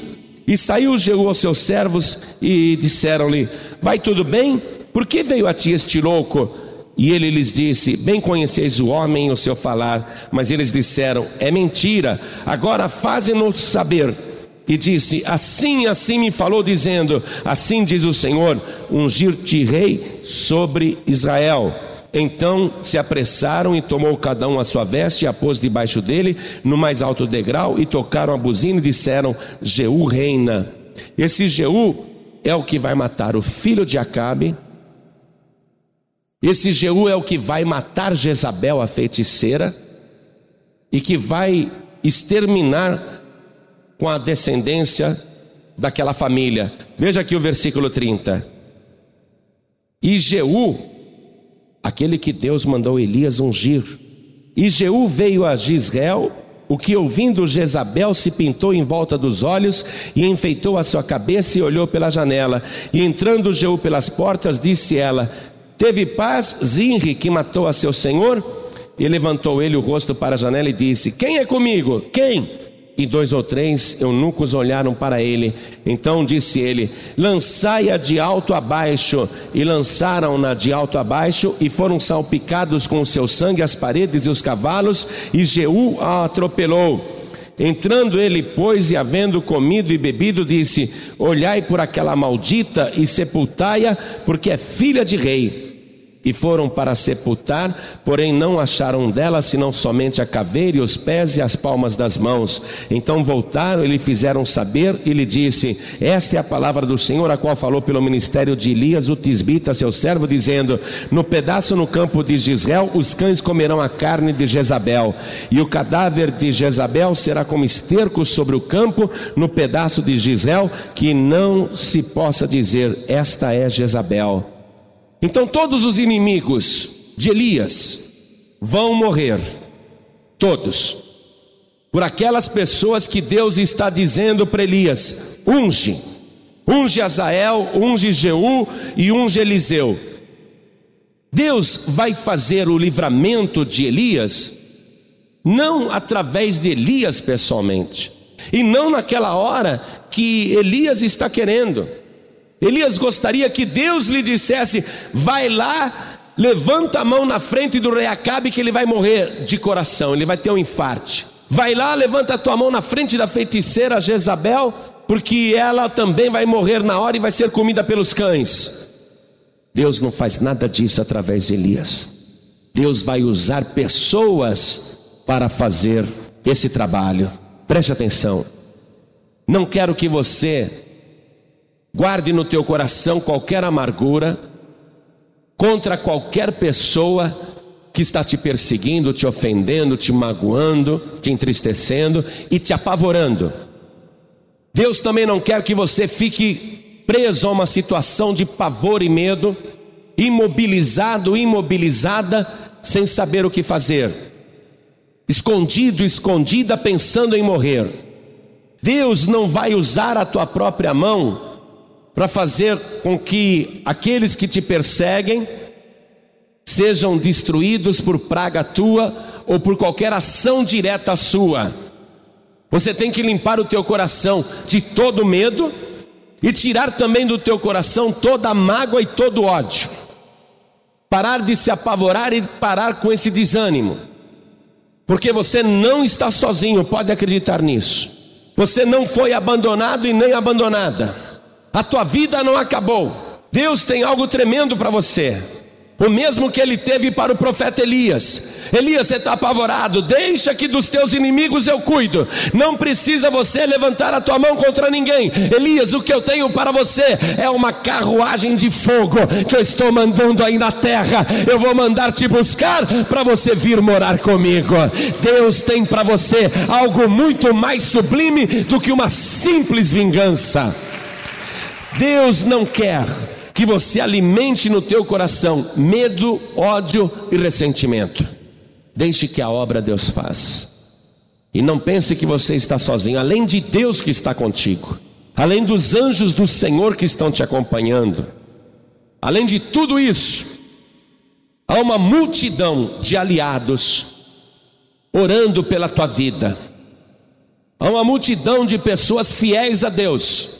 E saiu Jeú aos seus servos e disseram-lhe: Vai tudo bem? Por que veio a ti este louco? E ele lhes disse: Bem conheceis o homem e o seu falar. Mas eles disseram: É mentira. Agora faze-nos saber. E disse: Assim, assim me falou, dizendo: Assim diz o Senhor: Ungir-te rei sobre Israel. Então se apressaram e tomou cada um a sua veste e a pôs debaixo dele, no mais alto degrau, e tocaram a buzina e disseram: Jeú reina. Esse Jeú é o que vai matar o filho de Acabe esse Jeú é o que vai matar Jezabel, a feiticeira, e que vai exterminar com a descendência daquela família. Veja aqui o versículo 30. E Jeú, aquele que Deus mandou Elias ungir, e Jeú veio a Gisrael, o que ouvindo Jezabel se pintou em volta dos olhos e enfeitou a sua cabeça e olhou pela janela. E entrando Jeú pelas portas, disse ela: Teve paz Zinri, que matou a seu senhor, e levantou ele o rosto para a janela e disse: Quem é comigo? Quem? E dois ou três eunucos olharam para ele. Então disse ele: Lançai-a de alto a baixo. E lançaram-na de alto a baixo, e foram salpicados com o seu sangue as paredes e os cavalos, e Jeú a atropelou. Entrando ele, pois, e havendo comido e bebido, disse: Olhai por aquela maldita e sepultai-a, porque é filha de rei e foram para sepultar, porém não acharam dela senão somente a caveira e os pés e as palmas das mãos. Então voltaram e lhe fizeram saber e lhe disse: Esta é a palavra do Senhor, a qual falou pelo ministério de Elias, o tisbita, seu servo, dizendo: No pedaço no campo de Gisrael, os cães comerão a carne de Jezabel, e o cadáver de Jezabel será como esterco sobre o campo, no pedaço de Gisrael, que não se possa dizer: Esta é Jezabel. Então todos os inimigos de Elias vão morrer, todos, por aquelas pessoas que Deus está dizendo para Elias: unge, unge Azael, unge Jeú e unge Eliseu. Deus vai fazer o livramento de Elias, não através de Elias pessoalmente, e não naquela hora que Elias está querendo. Elias gostaria que Deus lhe dissesse: vai lá, levanta a mão na frente do rei Acabe, que ele vai morrer de coração, ele vai ter um infarte. Vai lá, levanta a tua mão na frente da feiticeira Jezabel, porque ela também vai morrer na hora e vai ser comida pelos cães. Deus não faz nada disso através de Elias. Deus vai usar pessoas para fazer esse trabalho. Preste atenção. Não quero que você Guarde no teu coração qualquer amargura contra qualquer pessoa que está te perseguindo, te ofendendo, te magoando, te entristecendo e te apavorando. Deus também não quer que você fique preso a uma situação de pavor e medo, imobilizado, imobilizada, sem saber o que fazer, escondido, escondida, pensando em morrer. Deus não vai usar a tua própria mão para fazer com que aqueles que te perseguem sejam destruídos por praga tua ou por qualquer ação direta sua. Você tem que limpar o teu coração de todo medo e tirar também do teu coração toda a mágoa e todo ódio. Parar de se apavorar e parar com esse desânimo. Porque você não está sozinho, pode acreditar nisso. Você não foi abandonado e nem abandonada. A tua vida não acabou. Deus tem algo tremendo para você. O mesmo que ele teve para o profeta Elias. Elias, você está apavorado, deixa que dos teus inimigos eu cuido. Não precisa você levantar a tua mão contra ninguém. Elias, o que eu tenho para você é uma carruagem de fogo que eu estou mandando aí na terra. Eu vou mandar te buscar para você vir morar comigo. Deus tem para você algo muito mais sublime do que uma simples vingança. Deus não quer que você alimente no teu coração medo, ódio e ressentimento. Deixe que a obra Deus faz. E não pense que você está sozinho, além de Deus que está contigo, além dos anjos do Senhor que estão te acompanhando, além de tudo isso, há uma multidão de aliados orando pela tua vida, há uma multidão de pessoas fiéis a Deus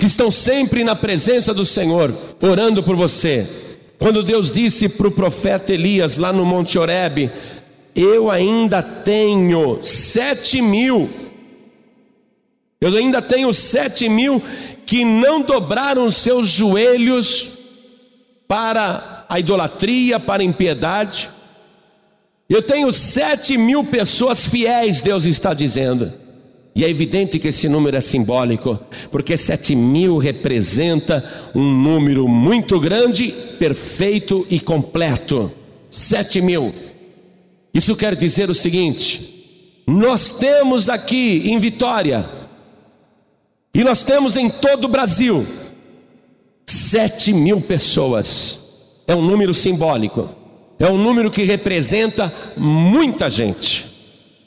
que estão sempre na presença do Senhor, orando por você. Quando Deus disse para o profeta Elias lá no Monte Horebe: Eu ainda tenho sete mil, eu ainda tenho sete mil que não dobraram seus joelhos para a idolatria, para a impiedade. Eu tenho sete mil pessoas fiéis, Deus está dizendo. E é evidente que esse número é simbólico, porque sete mil representa um número muito grande, perfeito e completo. Sete mil. Isso quer dizer o seguinte: nós temos aqui em Vitória, e nós temos em todo o Brasil, sete mil pessoas. É um número simbólico, é um número que representa muita gente.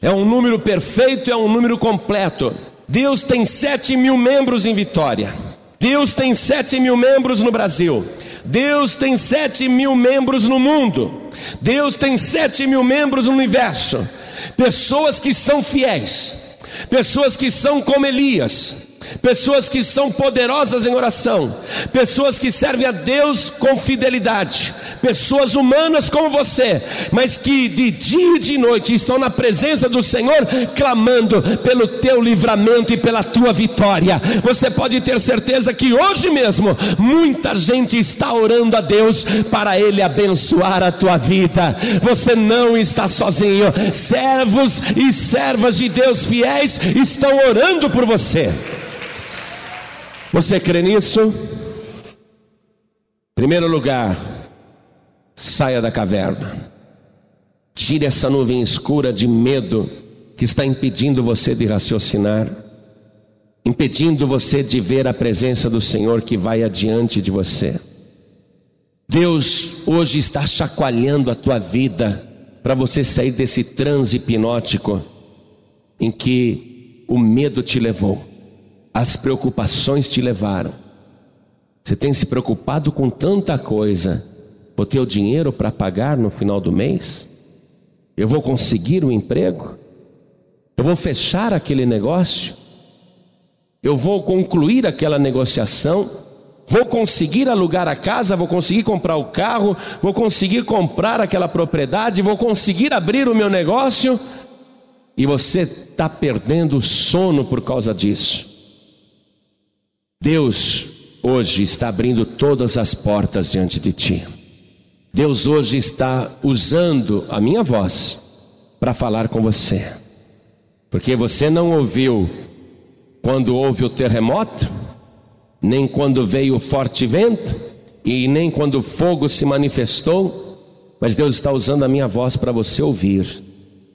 É um número perfeito, é um número completo. Deus tem sete mil membros em Vitória. Deus tem sete mil membros no Brasil. Deus tem sete mil membros no mundo. Deus tem sete mil membros no universo. Pessoas que são fiéis, pessoas que são como Elias, pessoas que são poderosas em oração, pessoas que servem a Deus com fidelidade, pessoas humanas como você, mas que de dia e de noite estão na presença do Senhor, clamando pelo teu livramento e pela tua vitória. Você pode ter certeza que hoje mesmo muita gente está orando a Deus para Ele abençoar a tua vida. Você não está sozinho, servos e servas de Deus fiéis estão orando por você. Você crê nisso? Primeiro lugar, saia da caverna. Tire essa nuvem escura de medo que está impedindo você de raciocinar, impedindo você de ver a presença do Senhor que vai adiante de você. Deus hoje está chacoalhando a tua vida para você sair desse transe hipnótico em que o medo te levou as preocupações te levaram. Você tem se preocupado com tanta coisa. Vou ter o dinheiro para pagar no final do mês? Eu vou conseguir o um emprego? Eu vou fechar aquele negócio? Eu vou concluir aquela negociação? Vou conseguir alugar a casa? Vou conseguir comprar o carro? Vou conseguir comprar aquela propriedade? Vou conseguir abrir o meu negócio? E você está perdendo o sono por causa disso. Deus hoje está abrindo todas as portas diante de ti. Deus hoje está usando a minha voz para falar com você. Porque você não ouviu quando houve o terremoto, nem quando veio o forte vento, e nem quando o fogo se manifestou, mas Deus está usando a minha voz para você ouvir,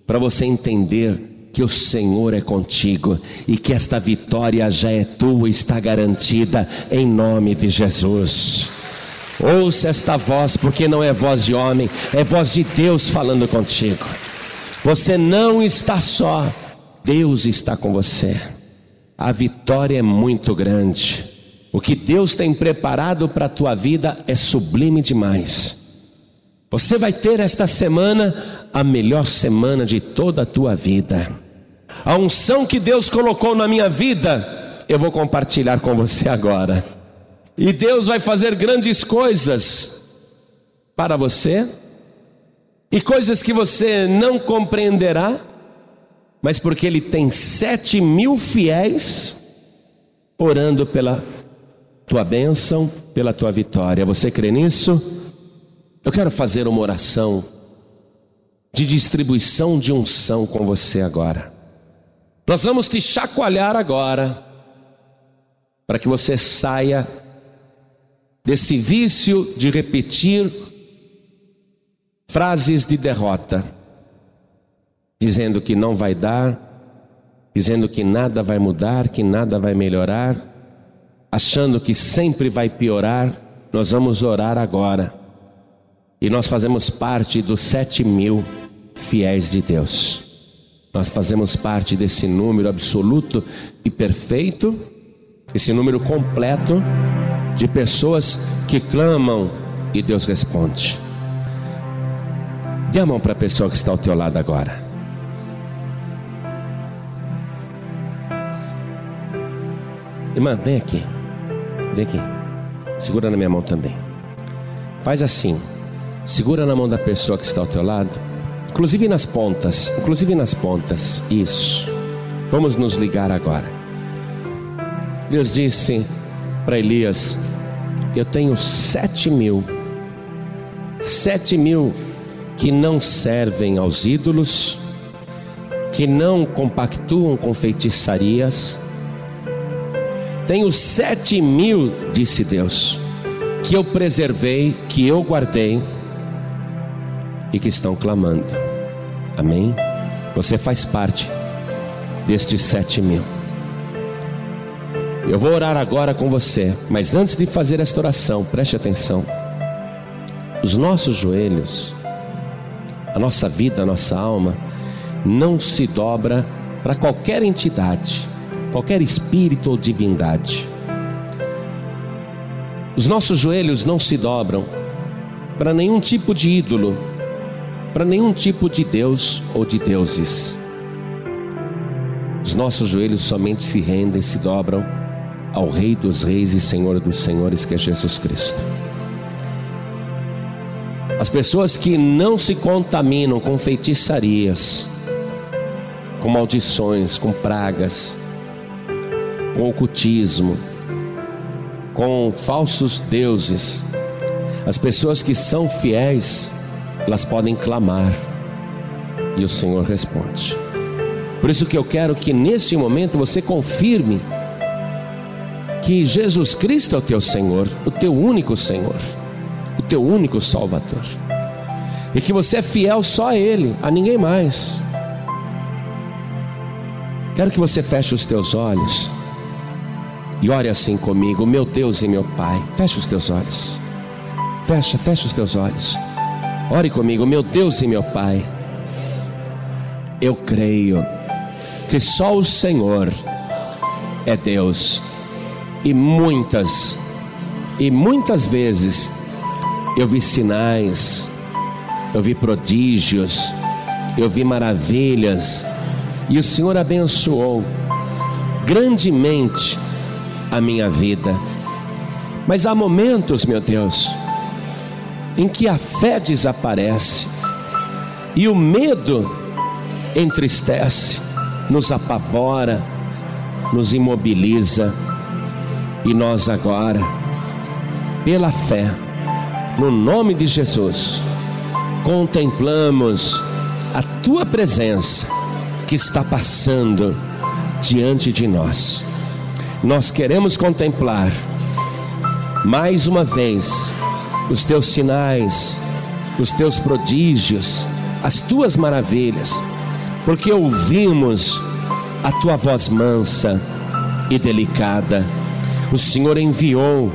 para você entender que o Senhor é contigo e que esta vitória já é tua, está garantida em nome de Jesus. Ouça esta voz, porque não é voz de homem, é voz de Deus falando contigo. Você não está só, Deus está com você. A vitória é muito grande. O que Deus tem preparado para a tua vida é sublime demais. Você vai ter esta semana a melhor semana de toda a tua vida. A unção que Deus colocou na minha vida, eu vou compartilhar com você agora. E Deus vai fazer grandes coisas para você, e coisas que você não compreenderá, mas porque Ele tem sete mil fiéis orando pela tua bênção, pela tua vitória. Você crê nisso? Eu quero fazer uma oração de distribuição de unção com você agora. Nós vamos te chacoalhar agora, para que você saia desse vício de repetir frases de derrota, dizendo que não vai dar, dizendo que nada vai mudar, que nada vai melhorar, achando que sempre vai piorar. Nós vamos orar agora e nós fazemos parte dos sete mil fiéis de Deus. Nós fazemos parte desse número absoluto e perfeito, esse número completo de pessoas que clamam e Deus responde. Dê a mão para a pessoa que está ao teu lado agora. Irmã, vem aqui. Vem aqui. Segura na minha mão também. Faz assim. Segura na mão da pessoa que está ao teu lado. Inclusive nas pontas. Inclusive nas pontas. Isso. Vamos nos ligar agora. Deus disse para Elias: Eu tenho sete mil. Sete mil que não servem aos ídolos, que não compactuam com feitiçarias. Tenho sete mil, disse Deus, que eu preservei, que eu guardei e que estão clamando. Amém? Você faz parte destes sete mil. Eu vou orar agora com você, mas antes de fazer esta oração, preste atenção. Os nossos joelhos a nossa vida, a nossa alma, não se dobra para qualquer entidade, qualquer espírito ou divindade. Os nossos joelhos não se dobram para nenhum tipo de ídolo, para nenhum tipo de Deus ou de deuses. Os nossos joelhos somente se rendem, se dobram ao Rei dos Reis e Senhor dos Senhores, que é Jesus Cristo. As pessoas que não se contaminam com feitiçarias, com maldições, com pragas, com ocultismo, com falsos deuses, as pessoas que são fiéis, elas podem clamar e o Senhor responde. Por isso que eu quero que neste momento você confirme que Jesus Cristo é o teu Senhor, o teu único Senhor o teu único Salvador. E que você é fiel só a Ele, a ninguém mais. Quero que você feche os teus olhos e ore assim comigo, meu Deus e meu Pai. Feche os teus olhos. Fecha, fecha os teus olhos. Ore comigo, meu Deus e meu Pai. Eu creio que só o Senhor é Deus. E muitas, e muitas vezes eu vi sinais, eu vi prodígios, eu vi maravilhas, e o Senhor abençoou grandemente a minha vida. Mas há momentos, meu Deus, em que a fé desaparece e o medo entristece, nos apavora, nos imobiliza, e nós agora, pela fé, no nome de Jesus, contemplamos a tua presença que está passando diante de nós. Nós queremos contemplar mais uma vez os teus sinais, os teus prodígios, as tuas maravilhas, porque ouvimos a tua voz mansa e delicada. O Senhor enviou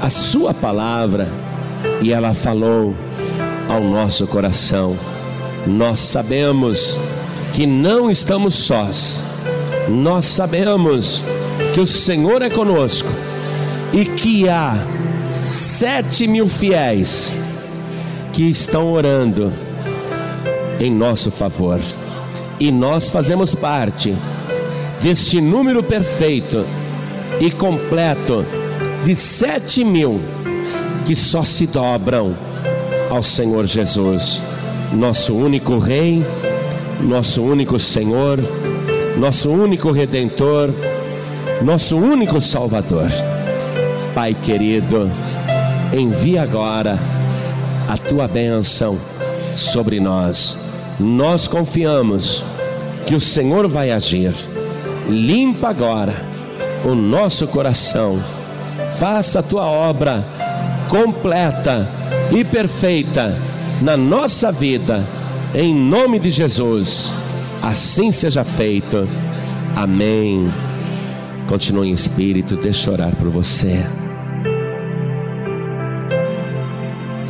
a sua palavra e ela falou ao nosso coração: Nós sabemos que não estamos sós, nós sabemos que o Senhor é conosco e que há sete mil fiéis que estão orando em nosso favor e nós fazemos parte deste número perfeito e completo de sete mil que só se dobram ao Senhor Jesus, nosso único Rei, nosso único Senhor, nosso único Redentor, nosso único Salvador. Pai querido, envia agora a tua bênção sobre nós. Nós confiamos que o Senhor vai agir. Limpa agora o nosso coração. Faça a tua obra completa e perfeita na nossa vida, em nome de Jesus. Assim seja feito. Amém. Continue em espírito, deixa eu orar por você.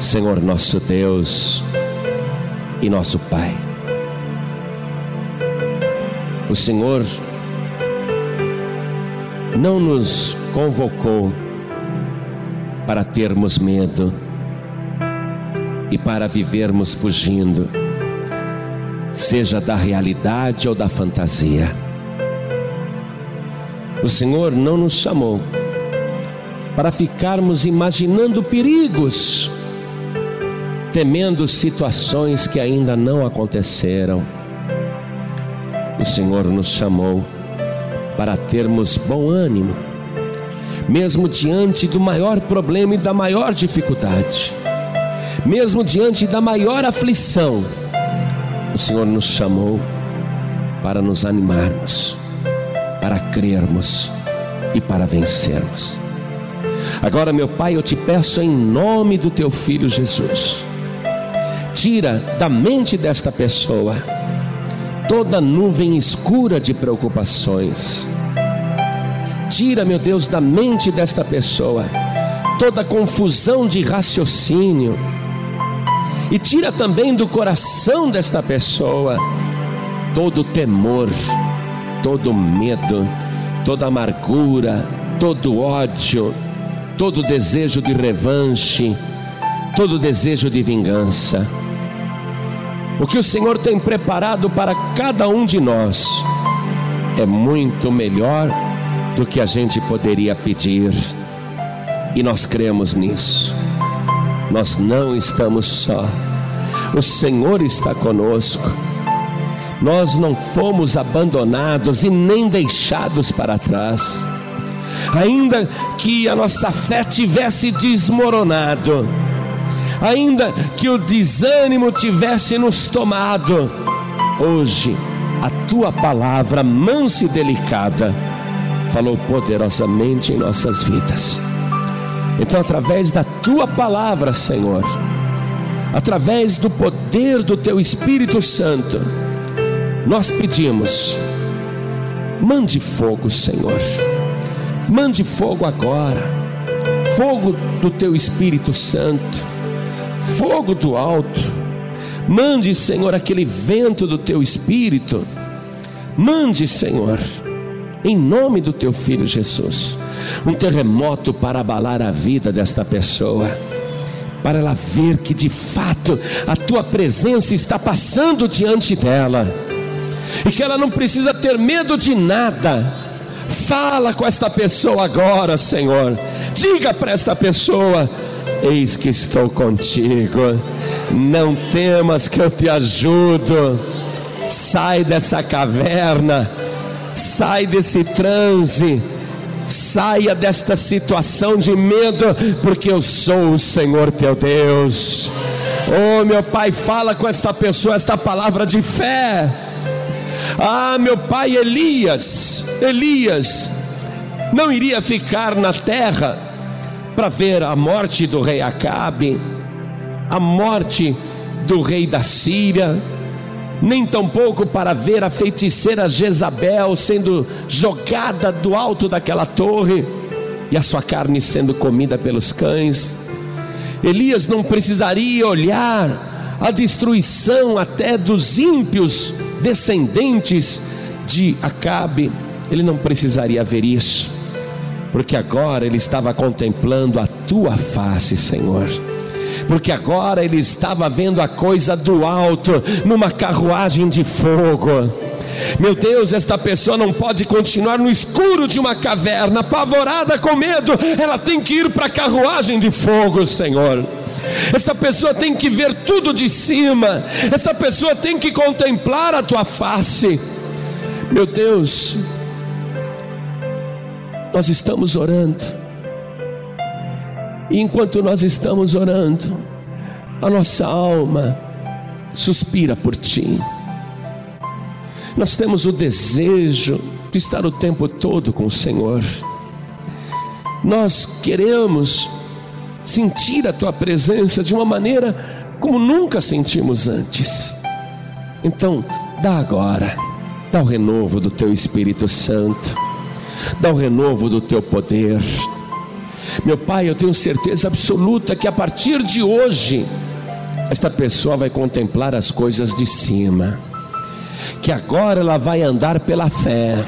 Senhor nosso Deus e nosso Pai. O Senhor não nos convocou para termos medo e para vivermos fugindo, seja da realidade ou da fantasia. O Senhor não nos chamou para ficarmos imaginando perigos, temendo situações que ainda não aconteceram. O Senhor nos chamou para termos bom ânimo, mesmo diante do maior problema e da maior dificuldade, mesmo diante da maior aflição. O Senhor nos chamou para nos animarmos, para crermos e para vencermos. Agora, meu Pai, eu te peço em nome do teu filho Jesus, tira da mente desta pessoa toda nuvem escura de preocupações. Tira, meu Deus, da mente desta pessoa toda confusão de raciocínio. E tira também do coração desta pessoa todo temor, todo medo, toda amargura, todo ódio, todo desejo de revanche, todo desejo de vingança. O que o Senhor tem preparado para cada um de nós é muito melhor do que a gente poderia pedir, e nós cremos nisso. Nós não estamos só, o Senhor está conosco nós não fomos abandonados e nem deixados para trás. Ainda que a nossa fé tivesse desmoronado, ainda que o desânimo tivesse nos tomado, hoje a tua palavra mansa e delicada falou poderosamente em nossas vidas. Então, através da tua palavra, Senhor, através do poder do teu Espírito Santo, nós pedimos, mande fogo, Senhor, mande fogo agora, fogo do teu Espírito Santo, fogo do alto, mande, Senhor, aquele vento do teu Espírito, mande, Senhor, em nome do teu filho Jesus, um terremoto para abalar a vida desta pessoa para ela ver que de fato a tua presença está passando diante dela e que ela não precisa ter medo de nada. Fala com esta pessoa agora, Senhor. Diga para esta pessoa: Eis que estou contigo. Não temas que eu te ajudo. Sai dessa caverna, sai desse transe, saia desta situação de medo, porque eu sou o Senhor teu Deus. Oh, meu Pai, fala com esta pessoa esta palavra de fé ah, meu pai Elias, Elias, não iria ficar na terra para ver a morte do rei Acabe, a morte do rei da Síria, nem tampouco para ver a feiticeira Jezabel sendo jogada do alto daquela torre e a sua carne sendo comida pelos cães. Elias não precisaria olhar a destruição até dos ímpios descendentes de Acabe, ele não precisaria ver isso, porque agora ele estava contemplando a tua face, Senhor. Porque agora ele estava vendo a coisa do alto, numa carruagem de fogo. Meu Deus, esta pessoa não pode continuar no escuro de uma caverna, apavorada com medo, ela tem que ir para a carruagem de fogo, Senhor. Esta pessoa tem que ver tudo de cima. Esta pessoa tem que contemplar a tua face. Meu Deus, nós estamos orando. E enquanto nós estamos orando, a nossa alma suspira por ti. Nós temos o desejo de estar o tempo todo com o Senhor. Nós queremos sentir a tua presença de uma maneira como nunca sentimos antes. Então, dá agora, dá o renovo do teu Espírito Santo, dá o renovo do teu poder. Meu Pai, eu tenho certeza absoluta que a partir de hoje, esta pessoa vai contemplar as coisas de cima, que agora ela vai andar pela fé,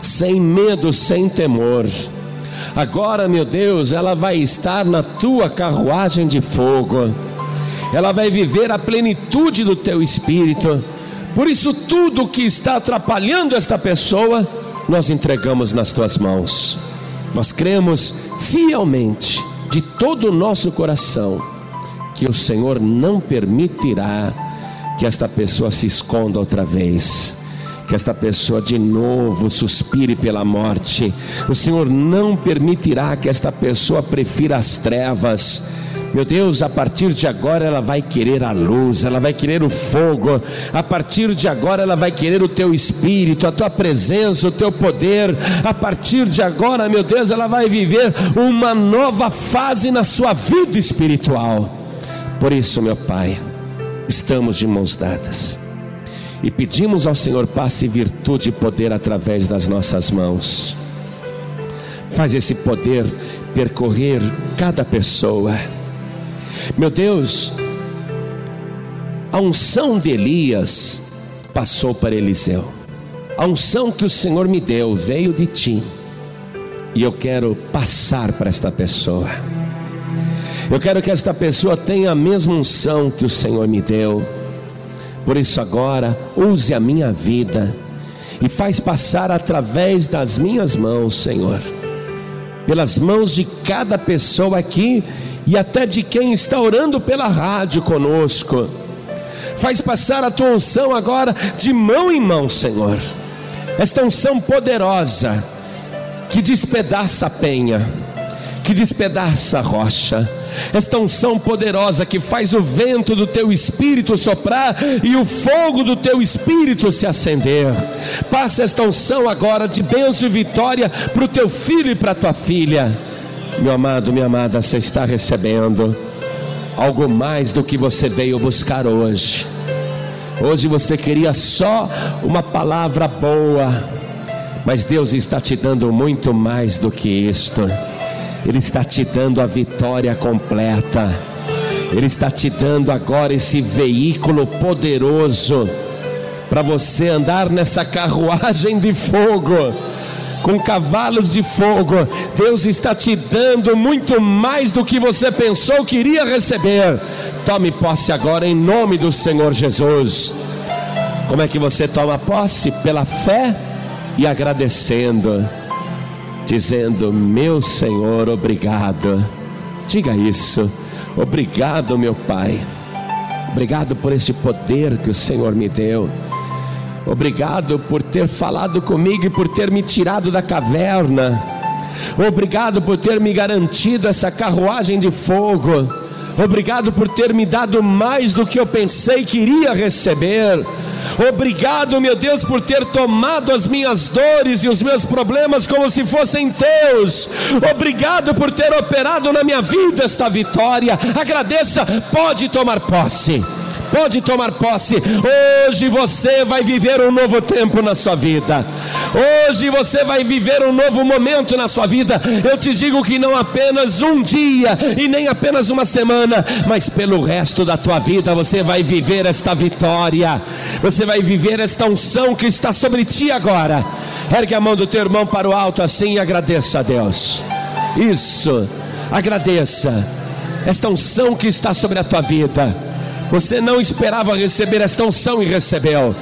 sem medo, sem temor Agora, meu Deus, ela vai estar na tua carruagem de fogo, ela vai viver a plenitude do teu espírito. Por isso, tudo que está atrapalhando esta pessoa, nós entregamos nas tuas mãos. Nós cremos fielmente, de todo o nosso coração, que o Senhor não permitirá que esta pessoa se esconda outra vez que esta pessoa de novo suspire pela morte. O Senhor não permitirá que esta pessoa prefira as trevas. Meu Deus, a partir de agora ela vai querer a luz, ela vai querer o fogo, a partir de agora ela vai querer o teu espírito, a tua presença, o teu poder. A partir de agora, meu Deus, ela vai viver uma nova fase na sua vida espiritual. Por isso, meu Pai, estamos de mãos dadas e pedimos ao Senhor passe virtude e poder através das nossas mãos. Faz esse poder percorrer cada pessoa. Meu Deus, a unção de Elias passou para Eliseu. A unção que o Senhor me deu veio de ti. E eu quero passar para esta pessoa. Eu quero que esta pessoa tenha a mesma unção que o Senhor me deu por isso, agora, use a minha vida e faz passar através das minhas mãos, Senhor, pelas mãos de cada pessoa aqui e até de quem está orando pela rádio conosco. Faz passar a tua unção agora de mão em mão, Senhor. Esta unção poderosa que despedaça a penha, que despedaça a rocha esta unção poderosa que faz o vento do teu espírito soprar e o fogo do teu espírito se acender. Passa esta unção agora de bênção e vitória para o teu filho e para a tua filha. Meu amado, minha amada, você está recebendo algo mais do que você veio buscar hoje. Hoje você queria só uma palavra boa, mas Deus está te dando muito mais do que isto. Ele está te dando a vitória completa. Ele está te dando agora esse veículo poderoso para você andar nessa carruagem de fogo, com cavalos de fogo. Deus está te dando muito mais do que você pensou que iria receber. Tome posse agora em nome do Senhor Jesus. Como é que você toma posse? Pela fé e agradecendo dizendo: Meu Senhor, obrigado. Diga isso. Obrigado, meu Pai. Obrigado por esse poder que o Senhor me deu. Obrigado por ter falado comigo e por ter me tirado da caverna. Obrigado por ter me garantido essa carruagem de fogo. Obrigado por ter me dado mais do que eu pensei que iria receber. Obrigado, meu Deus, por ter tomado as minhas dores e os meus problemas como se fossem teus. Obrigado por ter operado na minha vida esta vitória. Agradeça, pode tomar posse pode tomar posse. Hoje você vai viver um novo tempo na sua vida. Hoje você vai viver um novo momento na sua vida. Eu te digo que não apenas um dia e nem apenas uma semana, mas pelo resto da tua vida você vai viver esta vitória. Você vai viver esta unção que está sobre ti agora. Ergue a mão do teu irmão para o alto assim e agradeça a Deus. Isso. Agradeça esta unção que está sobre a tua vida. Você não esperava receber esta unção e recebeu.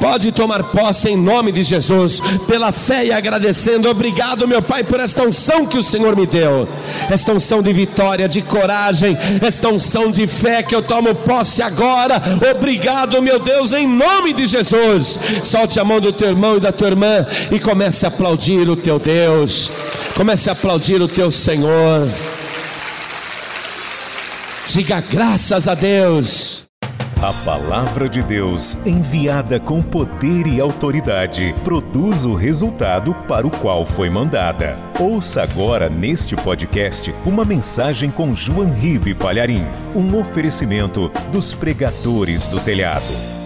Pode tomar posse em nome de Jesus, pela fé e agradecendo. Obrigado, meu Pai, por esta unção que o Senhor me deu. Esta unção de vitória, de coragem, esta unção de fé que eu tomo posse agora. Obrigado, meu Deus, em nome de Jesus. Solte a mão do teu irmão e da tua irmã e comece a aplaudir o teu Deus. Comece a aplaudir o teu Senhor. Diga graças a Deus. A palavra de Deus, enviada com poder e autoridade, produz o resultado para o qual foi mandada. Ouça agora neste podcast uma mensagem com João Ribe Palharim, um oferecimento dos pregadores do telhado.